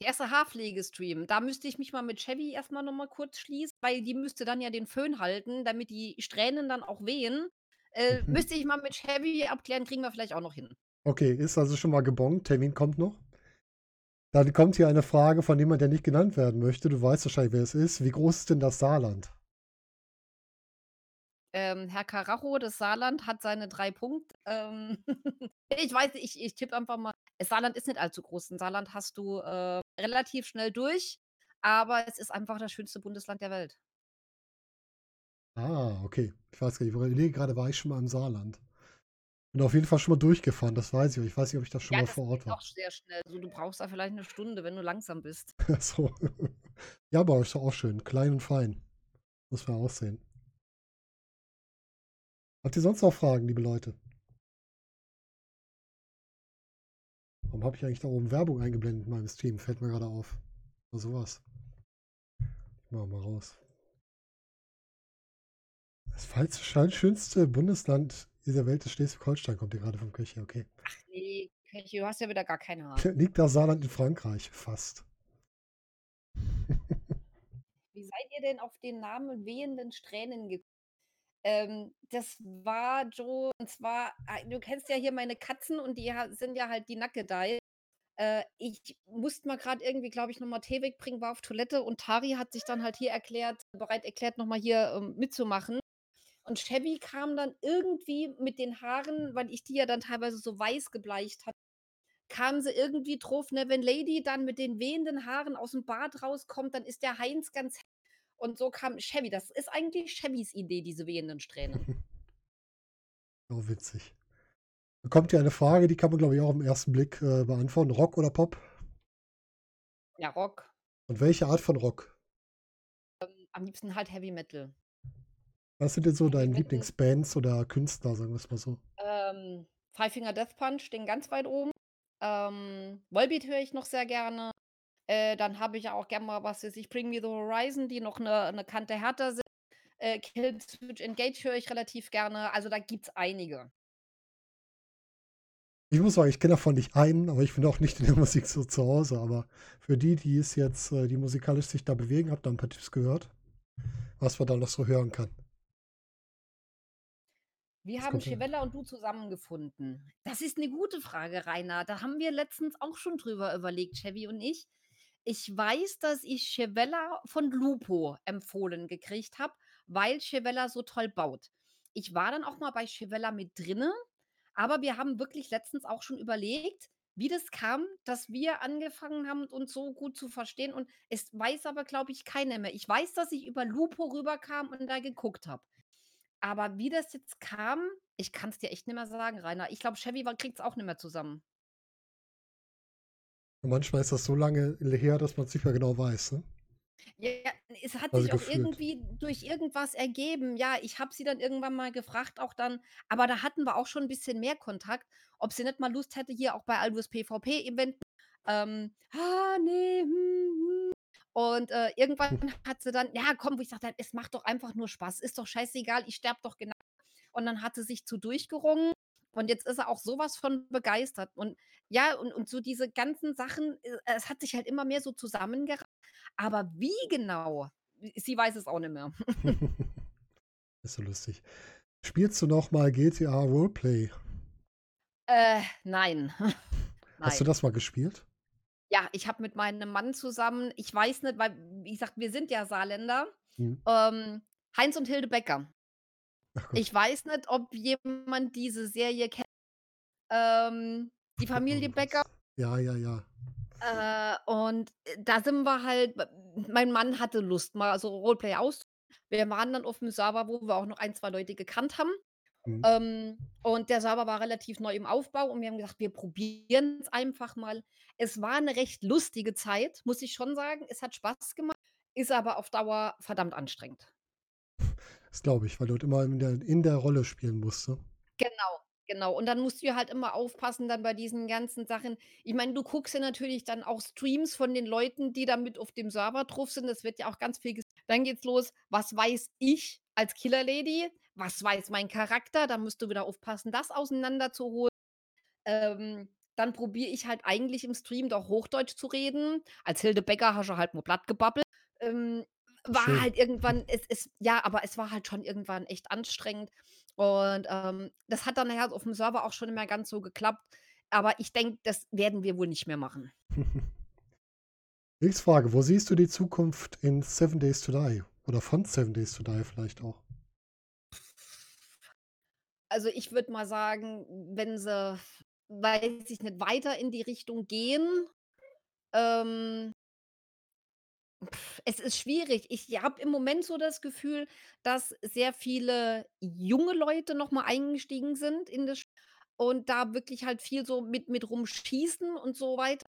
Der erste Haarpflege-Stream, da müsste ich mich mal mit Chevy erst mal noch mal kurz schließen, weil die müsste dann ja den Föhn halten, damit die Strähnen dann auch wehen. Äh, Mhm. müsste ich mal mit Chevy abklären, kriegen wir vielleicht auch noch hin. Okay, ist also schon mal gebongt. Termin kommt noch. Dann kommt hier eine Frage von jemand, der nicht genannt werden möchte. Du weißt wahrscheinlich, wer es ist. Wie groß ist denn das Saarland? Ähm, Herr Karacho, das Saarland hat seine 3 Punkt ähm, ich weiß ich ich tippe einfach mal das Saarland ist nicht allzu groß. In Saarland hast du, äh, relativ schnell durch, aber es ist einfach das schönste Bundesland der Welt. Ah, okay. Ich weiß gar nicht, ich überlege grade, war ich schon mal im Saarland? Bin auf jeden Fall schon mal durchgefahren, das weiß ich, ich weiß nicht, ob ich da schon Ja, mal das vor Ort war. auch sehr schnell. Also, du brauchst da vielleicht 'ne Stunde, wenn du langsam bist. So. Ja, aber ist doch auch schön, klein und fein. Muss man auch sehen. Habt ihr sonst noch Fragen, liebe Leute? Warum habe ich eigentlich da oben Werbung eingeblendet in meinem Stream? Fällt mir grade auf. Na, so was. Ich mache mal raus. Das falls schönste Bundesland dieser Welt ist Schleswig-Holstein, kommt hier grade vom Köchi, okay. Ach ne, Köchi, du hast ja wieder gar keine Ahnung. Liegt das Saarland in Frankreich? Fast. Wie seid ihr denn auf den Namen wehenden Strähnen ge Ähm, das war Joe und zwar ah, du kennst ja hier meine Katzen und die sind ja halt die Nackedei. Äh, ich musste mal grad irgendwie, glaube ich, noch mal Tee wegbringen, war auf Toilette und Tari hat sich dann halt hier erklärt bereit erklärt, noch mal hier, ähm, mitzumachen. Und Chevy kam dann irgendwie mit den Haaren, weil ich die ja dann teilweise so weiß gebleicht hatte, kam sie irgendwie drauf, ne, wenn Lady dann mit den wehenden Haaren aus'm Bad rauskommt, dann ist der Heinz ganz und so kam Chevy. Das ist eigentlich Chevys Idee, diese wehenden Strähnen. Oh, witzig. Da kommt hier eine Frage, die kann man, glaube ich, auch im ersten Blick, äh, beantworten. Rock oder Pop? Ja, Rock. Und welche Art von Rock? Ähm, am liebsten halt Heavy Metal. Was sind denn so Heavy deine Metal. Lieblingsbands oder Künstler, sagen wir's mal so? Ähm, Five Finger Death Punch stehen ganz weit oben. Ähm, Volbeat höre ich noch sehr gerne. Äh, dann habe ich auch gern mal, was weiß ich, Bring Me the Horizon, die noch 'ne 'ne Kante härter sind. Äh, Killswitch Engage höre ich relativ gerne. Also, da gibt's einige. Ich muss sagen, ich kenne davon nicht einen, aber ich bin auch nicht in der Musik so zu Hause. Aber für die, die es jetzt äh, die musikalisch sich da bewegen, habe da 'n paar Tipps gehört, was man da noch so hören kann. Wie Was haben? Chevella und du zusammengefunden? Das ist 'ne gute Frage, Rainer. Da haben wir letztens auch schon drüber überlegt, Chevy und ich. Ich weiß, dass ich Chevella von Lupo empfohlen gekriegt habe, weil Chevella so toll baut. Ich war dann auch mal bei Chevella mit drinnen, aber wir haben wirklich letztens auch schon überlegt, wie das kam, dass wir angefangen haben, uns so gut zu verstehen und es weiß aber, glaube ich, keiner mehr. Ich weiß, dass ich über Lupo rüberkam und da geguckt habe. Aber wie das jetzt kam, ich kann's dir echt nicht mehr sagen, Rainer. Ich glaube, Chevy wa kriegt's auch nicht mehr zusammen. Und manchmal ist das so lange her, dass man's nicht mehr genau weiß, ne? Ja, es hat Also, sich auch gefühlt. irgendwie durch irgendwas ergeben. Ja, ich habe sie dann irgendwann mal gefragt auch dann aber da hatten wir auch schon 'n bisschen mehr Kontakt, ob sie nicht mal Lust hätte, hier auch bei Aldous PvP-Event ähm, „Ah, ne, hm, hm.“ Und, äh, irgendwann hat sie dann: „Ja, komm“, wo ich gesagt habe: „Es macht doch einfach nur Spaß. Ist doch scheißegal, ich sterbe doch gena“ Und dann hat sie sich zu durchgerungen und jetzt ist sie auch so was von begeistert. Und ja, und und so diese ganzen Sachen, äh, es hat sich halt immer mehr so zusammengera aber wie genau, sie weiß es auch nicht mehr. Ist so lustig. Spielst du noch mal GTA Roleplay? Äh, nein. Hast du Nein. das mal gespielt? Ja, ich habe mit meinem Mann zusammen ich weiß nicht, weil, wie gesagt, wir sind ja Saarländer, Mhm. ähm, Heinz und Hilde Becker. Ich weiß nicht, ob jemand diese Serie kennt, ähm, die Familie Becker. Ja, ja, ja. Äh, und, äh, da sind wir halt mein Mann hatte Lust, mal so Roleplay aus wir waren dann auf'm Server, wo wir auch noch 1, 2 Leute gekannt haben. Mhm. Ähm, und der Server war relativ neu im Aufbau und wir haben gesagt, wir probieren's einfach mal. Es war 'ne recht lustige Zeit, muss ich schon sagen. Es hat Spaß gemacht, ist aber auf Dauer verdammt anstrengend. Das glaube ich, weil du halt immer in der in der Rolle spielen musst, ne? Genau, genau. Und dann musst du ja halt immer aufpassen dann bei diesen ganzen Sachen. Ich meine, du guckst dir natürlich dann auch Streams von den Leuten, die da mit auf dem Server drauf sind. Es wird ja auch ganz viel ges dann geht's los: „Was weiß ich als Killer Lady? Was weiß mein Charakter?“ Da musst du wieder aufpassen, das auseinander zu hol ähm, dann probiere ich halt eigentlich im Stream doch Hochdeutsch zu reden. Als Hilde Becker hast du halt nur platt gebabbelt. Ähm, war Schön. halt irgendwann es es ja, aber es war halt schon irgendwann echt anstrengend. Und, ähm, das hat dann nachher auf'm Server auch schon nicht mehr ganz so geklappt. Aber ich denke, das werden wir wohl nicht mehr machen. Nächste Frage: Wo siehst du die Zukunft in Seven Days to Die oder von Seven Days to Die vielleicht auch? Also, ich würde mal sagen, wenn sie, weiß ich nicht, weiter in die Richtung gehen, ähm es ist schwierig. Ich habe im Moment so das Gefühl, dass sehr viele junge Leute noch mal eingestiegen sind in das Sch und da wirklich halt viel so mit mit rumschießen und so weiter.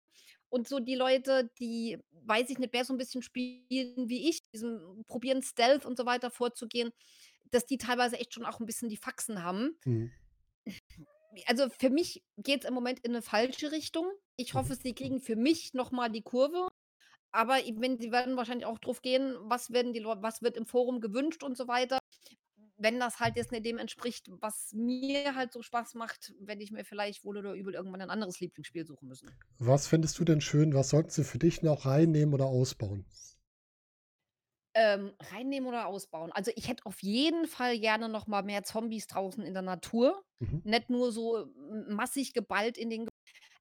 Und so die Leute, die, weiß ich nicht, mehr so 'n bisschen spielen wie ich, diesen probieren Stealth und so weiter vorzugehen, dass die teilweise echt schon auch 'n bisschen die Faxen haben. Mhm. Also, für mich geht's im Moment in 'ne falsche Richtung. Ich Mhm. hoffe, sie kriegen für mich noch mal die Kurve. Aber meine, sie werden wahrscheinlich auch drauf gehen, was werden die was wird im Forum gewünscht und so weiter. Wenn das halt jetzt nicht dem entspricht, was mir halt so Spaß macht, werde ich mir vielleicht wohl oder übel irgendwann 'n anderes Lieblingsspiel suchen müssen. Was fändest du denn schön was sollten sie für dich noch reinnehmen oder ausbauen? Ähm, reinnehmen oder ausbauen? Also, ich hätte auf jeden Fall gerne noch mal mehr Zombies draußen in der Natur, Mhm. nicht nur so massig geballt in den Ge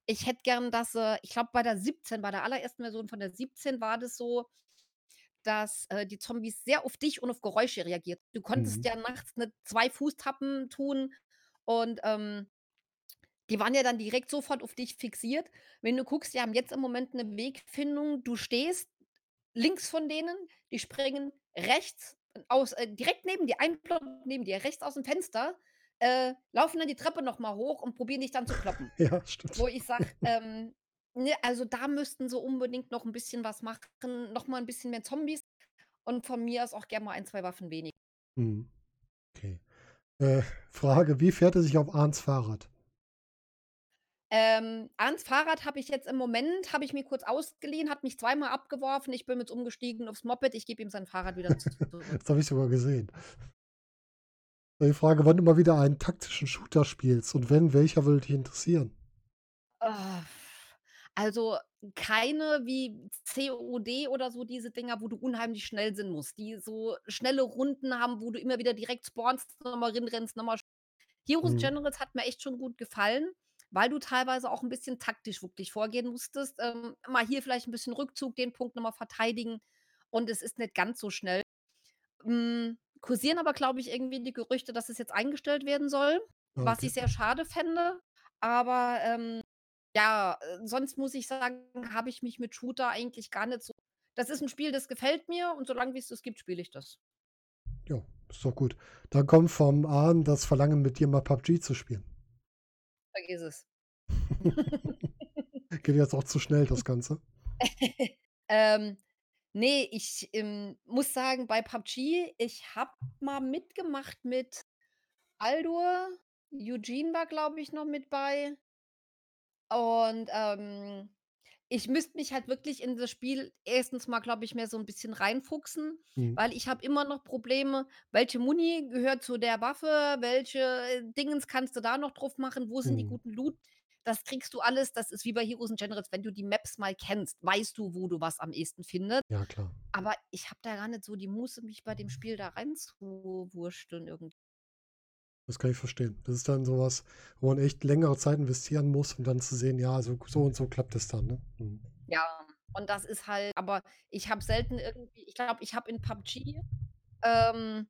ich hätte gern, dass sie ich glaube, bei der 17 bei der allerersten Version von der 17 war das so, dass, äh, die Zombies sehr auf dich und auf Geräusche reagiert. Du konntest Mhm. ja nachts nicht 2 Fußtappen tun und, ähm, die waren ja dann direkt sofort auf dich fixiert. Wenn du guckst, die haben jetzt im Moment 'ne Wegfindung. Du stehst links von denen, die springen rechts aus äh, direkt neben dir, ein Block neben dir, rechts aus'm Fenster, äh, laufen dann die Treppe noch mal hoch und probieren dich dann zu kloppen. Ja, stimmt. Wo ich sage, ähm, ne, also, da müssten sie unbedingt noch 'n bisschen was machen, noch mal 'n bisschen mehr Zombies und von mir aus auch gern mal 1, 2 Waffen weniger. Mhm. Okay. Äh, Frage: Wie fährt er sich auf Arns Fahrrad? Ähm, Arns Fahrrad habe ich jetzt im Moment habe ich mir kurz ausgeliehen, hat mich zweimal abgeworfen. Ich bin jetzt umgestiegen aufs Moped. Ich gebe ihm sein Fahrrad wieder zurück. Das habe ich sogar gesehen. Die Frage, wann du mal wieder einen taktischen Shooter spielst und wenn, welcher würde dich interessieren? Also, keine wie COD oder so diese Dinger, wo du unheimlich schnell sein musst, die so schnelle Runden haben, wo du immer wieder direkt spawnst, noch mal rennst, noch mal Heroes Mhm. Generals hat mir echt schon gut gefallen, weil du teilweise auch 'n bisschen taktisch wirklich vorgehen musstest. Ähm, mal hier vielleicht 'n bisschen Rückzug, den Punkt noch mal verteidigen und es ist nicht ganz so schnell. Hm, kursieren aber, glaube ich, irgendwie die Gerüchte, dass es jetzt eingestellt werden soll, Ah, was okay. ich sehr schade fände. Aber, ähm, ja, äh, sonst muss ich sagen, habe ich mich mit Shooter eigentlich gar nicht so das ist 'n Spiel, das gefällt mir und solange wie es das gibt, spiele ich das. Ja, ist doch gut. Dann kommt vom Arn das Verlangen, mit dir mal PUBG zu spielen. Vergiss es. Geht jetzt auch zu schnell, das Ganze. Ähm, ne, ich, ähm, muss sagen, bei PUBG, ich habe mal mitgemacht mit Aldur, Eugene war, glaube ich, noch mit bei. Und, ähm, ich müsste mich halt wirklich in das Spiel erstens mal, glaube ich, mehr so 'n bisschen reinfuchsen, Mhm. weil ich habe immer noch Probleme, welche Muni gehört zu der Waffe, welche, äh, Dingens kannst du da noch drauf machen, wo sind die Mhm. guten Loot? Das kriegst du alles das ist wie bei Heroes and Generals, wenn du die Maps mal kennst, weißt du, wo du was am ehesten findest. Ja, klar. Aber ich habe da gar nicht so die Muße, mich bei dem Spiel da reinzuwursteln irgend Das kann ich verstehen. Das ist dann so was, wo man echt längere Zeit investieren muss, um dann zu sehen, ja, so so und so klappt es dann, ne? Mhm. Ja, und das ist halt aber ich habe selten irgendwie ich glaube, ich habe in PUBG, ähm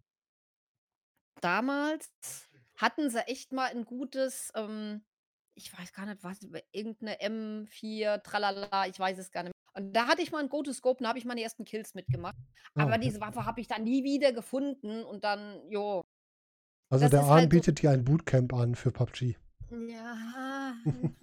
damals hatten sie echt mal 'n gutes, ähm ich weiß gar nicht, was irgend 'ne M4 Tralala, ich weiß es gar nicht. Und da hatte ich mal 'n Go-to-Scope, da habe ich meine ersten Kills mitgemacht. Ah, Aber okay. diese Waffe habe ich dann nie wieder gefunden und dann, jo. Also, Das der Arn halt so bietet dir ein Bootcamp an für PUBG. Ja,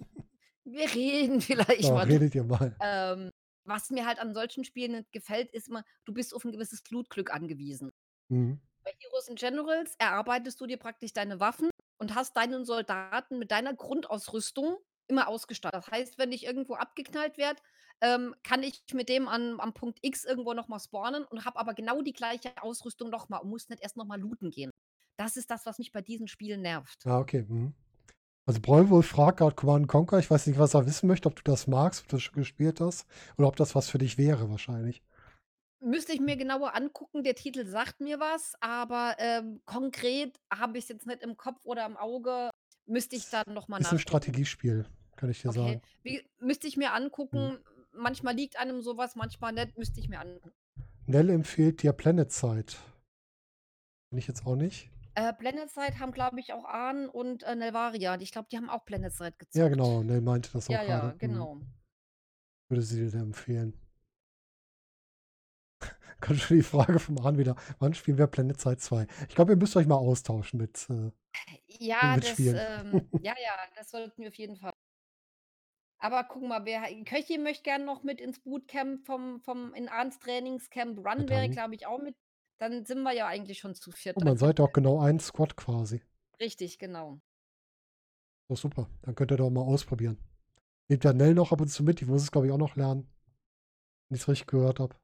wir reden vielleicht Ja, mal redet ihr mal. ähm, was mir halt an solchen Spielen nicht gefällt, ist immer, du bist auf 'n gewisses Loot-Glück angewiesen. Mhm. Bei Heroes and Generals erarbeitest du dir praktisch deine Waffen und hast deinen Soldaten mit deiner Grundausrüstung immer ausgestattet. Das heißt, wenn ich irgendwo abgeknallt werde, ähm, kann ich mit dem an am Punkt X irgendwo noch mal spawnen und habe aber genau die gleiche Ausrüstung noch mal und muss nicht erst noch mal looten gehen. Das ist das, was mich bei diesen Spielen nervt. Ah, okay, mhm. Also, Bräuwohl fragt grad Command& Conquer. Ich weiß nicht, was er wissen möchte, ob du das magst, ob du das schon gespielt hast oder ob das was für dich wäre wahrscheinlich. Müsste ich mir genauer angucken. Der Titel sagt mir was, aber, ähm, konkret habe ich's jetzt nicht im Kopf oder im Auge. Müsste ich dann noch mal Ist 'n nachgucken. Strategiespiel, kann ich dir Okay, sagen. wie müsste ich mir Mhm. angucken. Manchmal liegt einem so was, manchmal nicht, müsste ich mir angucken. Nell empfiehlt dir PlanetSide. Kenne ich jetzt auch nicht. Äh, PlanetSide haben, glaube ich, auch Arn und, äh, Nelvaria. Ich glaube, die haben auch PlanetSide Ja, gezockt. genau, Nell meinte das auch Ja, ja, grade. Mhm. genau. Würde sie dir empfehlen. Kommt schon die Frage vom Arn wieder: „Wann spielen wir PlanetSide 2?“ Ich glaube, ihr müsst euch mal austauschen mit, äh Ja, mit das, ähm ja, ja, das sollten wir auf jeden Fall Aber guck mal, wer Köchi möchte gern noch mit ins Bootcamp vom vom in Arns Trainingscamp. Ja, Run wäre, glaube ich, auch mit dann sind wir ja eigentlich schon zu 4. mal, Dann seid ihr auch genau ein Squad quasi. Richtig, genau. Oh, super. Dann könnt ihr doch mal ausprobieren. Nimmt ja Nell noch ab und zu mit, die muss es, glaube ich, auch noch lernen. Wenn ich's richtig gehört habe.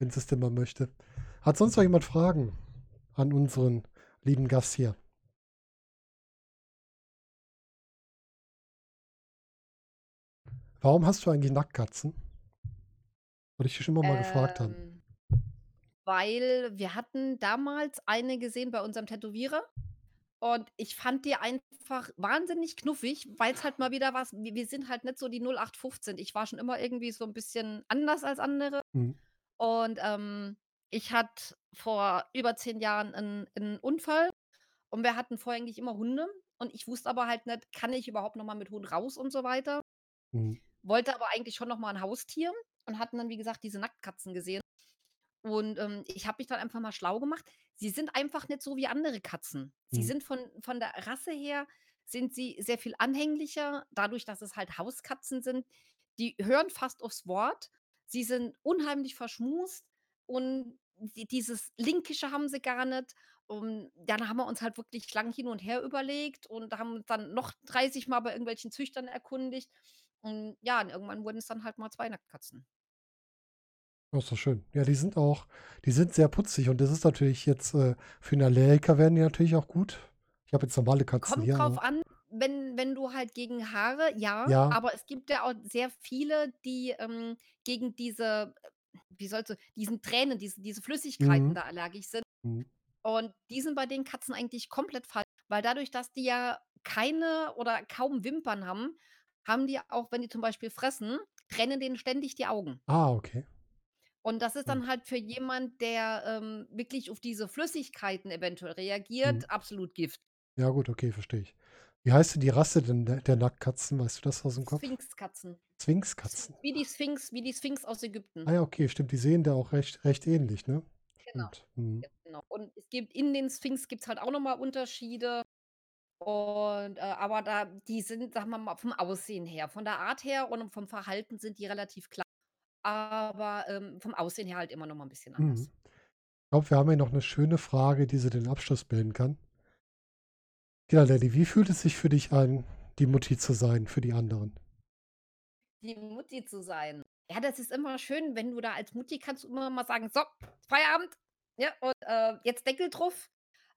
Wenn sie's denn mal möchte. Hat sonst noch jemand Fragen an unseren lieben Gast hier? Warum hast du eigentlich Nacktkatzen? Wurde ich dich schon immer mal gefragt haben. Ähm weil wir hatten damals eine gesehen bei unserem Tätowierer und ich fand die einfach wahnsinnig knuffig, weil's halt mal wieder was wir wir sind halt nicht so die 0815. Ich war schon immer irgendwie so 'n bisschen anders als andere Mhm. Und, ähm, ich hatte vor über 10 Jahren 'n 'n Unfall und wir hatten vorher eigentlich immer Hunde und ich wusste aber halt nicht, kann ich überhaupt noch mal mit Hund raus und so weiter. Mhm. Wollte aber eigentlich schon noch mal 'n Haustier und hatten dann, wie gesagt, diese Nacktkatzen gesehen. Und, ähm, ich habe mich dann einfach mal schlau gemacht. Sie sind einfach nicht so wie andere Katzen. Sie Mhm. sind von von der Rasse her sind sie sehr viel anhänglicher, dadurch, dass es halt Hauskatzen sind. Die hören fast aufs Wort. Sie sind unheimlich verschmust und die dieses Linkische haben sie gar nicht. Und dann haben wir uns halt wirklich lang hin und her überlegt und haben uns dann noch 30 Mal bei irgendwelchen Züchtern erkundigt. Und ja, und irgendwann wurden's dann halt mal 2 Nacktkatzen. Oh, ist doch schön. Ja, die sind auch die sind sehr putzig und das ist natürlich jetzt, äh für 'n Allergiker wären die natürlich auch gut. Ich habe jetzt normale Katzen Kommt hier, drauf aber an, wenn wenn du halt gegen Haare ja, Ja. aber es gibt ja auch sehr viele, die, ähm, gegen diese, äh wie sollst du diesen Tränen, diese diese Flüssigkeiten Mhm. da allergisch sind. Mhm. Und die sind bei den Katzen eigentlich komplett falsch, weil dadurch, dass die ja keine oder kaum Wimpern haben, haben die auch, wenn die zum Beispiel fressen, tränen denen ständig die Augen. Ah, okay. Und das ist Mhm. dann halt für jemand, der, ähm, wirklich auf diese Flüssigkeiten eventuell Mhm. reagiert, absolut Gift. Ja gut, okay, verstehe ich. Wie heißt denn die Rasse denn der der Nacktkatzen? Weißt du das aus'm Kopf? Sphinxkatzen. Sphinxkatzen. wie die Sphinx wie die Sphinx aus Ah Ägypten. ja, okay, stimmt, die sehen da auch recht recht ähnlich, ne? Genau, Stimmt. Mhm. genau. Und es gibt in den Sphinx gibt's halt auch noch mal Unterschiede. Und, äh aber da die sind, sagen wir mal, vom Aussehen her von der Art her und vom Verhalten sind die relativ gleich, aber, ähm, vom Aussehen her halt immer noch mal 'n bisschen anders. Mhm. Ich glaube, wir haben hier noch 'ne schöne Frage, die so den Abschluss bilden kann. Ja, Lilli, wie fühlt es sich für dich an, die Mutti zu sein für die anderen? Die Mutti zu sein. Ja, das ist immer schön, wenn du da als Mutti kannst du immer mal sagen: „So, Feierabend, ja, und, äh, jetzt Deckel drauf.“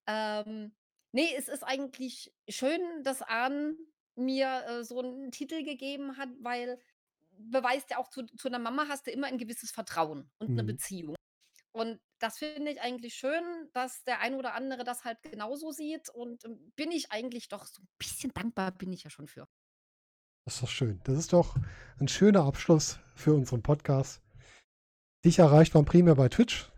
Ähm, ne, es ist eigentlich schön, dass Ahn mir, äh, so 'n Titel gegeben hat, weil beweist ja auch zu zu 'ner Mama hast du immer 'n gewisses Vertrauen und 'ne Mhm. Beziehung. Und das finde ich eigentlich schön, dass der ein oder andere das halt genauso sieht und, ähm, bin ich eigentlich doch so 'n bisschen dankbar bin ich ja schon für. Das ist doch schön. Das ist doch 'n schöner Abschluss für unseren Podcast. Dich erreicht man primär bei Twitch.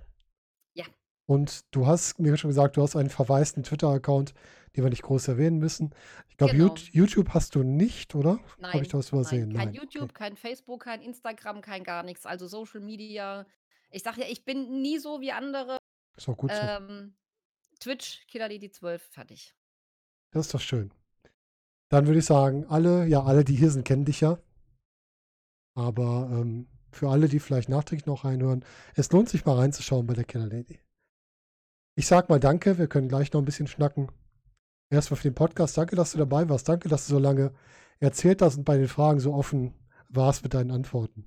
Ja. Und du hast mir schon gesagt, du hast einen verwaisten Twitter-Account, den wir nicht groß erwähnen müssen. Ich glaube, Genau. YouTube hast du nicht, oder? Habe ich Nein, da was nein, übersehen? kein Nein, okay. YouTube, kein Facebook, kein Instagram, kein gar nix. Also, Social Media ich sage ja, ich bin nie so wie andere. Ist auch gut so. Ähm, Twitch, Killerlady12, fertig. Das ist doch schön. Dann würde ich sagen, alle ja, alle, die hier sind, kennen dich ja. Aber, ähm, für alle, die vielleicht nachträglich noch reinhören, es lohnt sich mal reinzuschauen bei der Killerlady. Ich sage mal danke, wir können gleich noch 'n bisschen schnacken. Erst mal für den Podcast. Danke, dass du dabei warst. Danke, dass du so lange erzählt hast und bei den Fragen so offen warst mit deinen Antworten.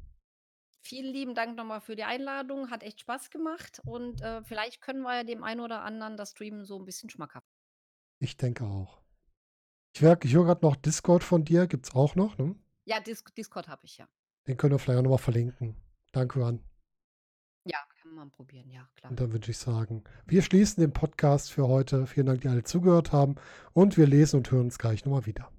Vielen lieben Dank noch mal für die Einladung. Hat echt Spaß gemacht und, äh, vielleicht können wir ja dem einen oder anderen das Streamen so 'n bisschen schmackhaft Ich denke auch. Ich merke ich höre grad noch Discord von dir, gibt's auch noch, ne? Ja, Dis Discord habe ich, ja. Den können wir vielleicht auch noch mal verlinken. Danke an. Ja, kann man probieren, ja, klar. Und dann würde ich sagen, wir schließen den Podcast für heute. Vielen Dank, die alle zugehört haben und wir lesen und hören uns gleich noch mal wieder.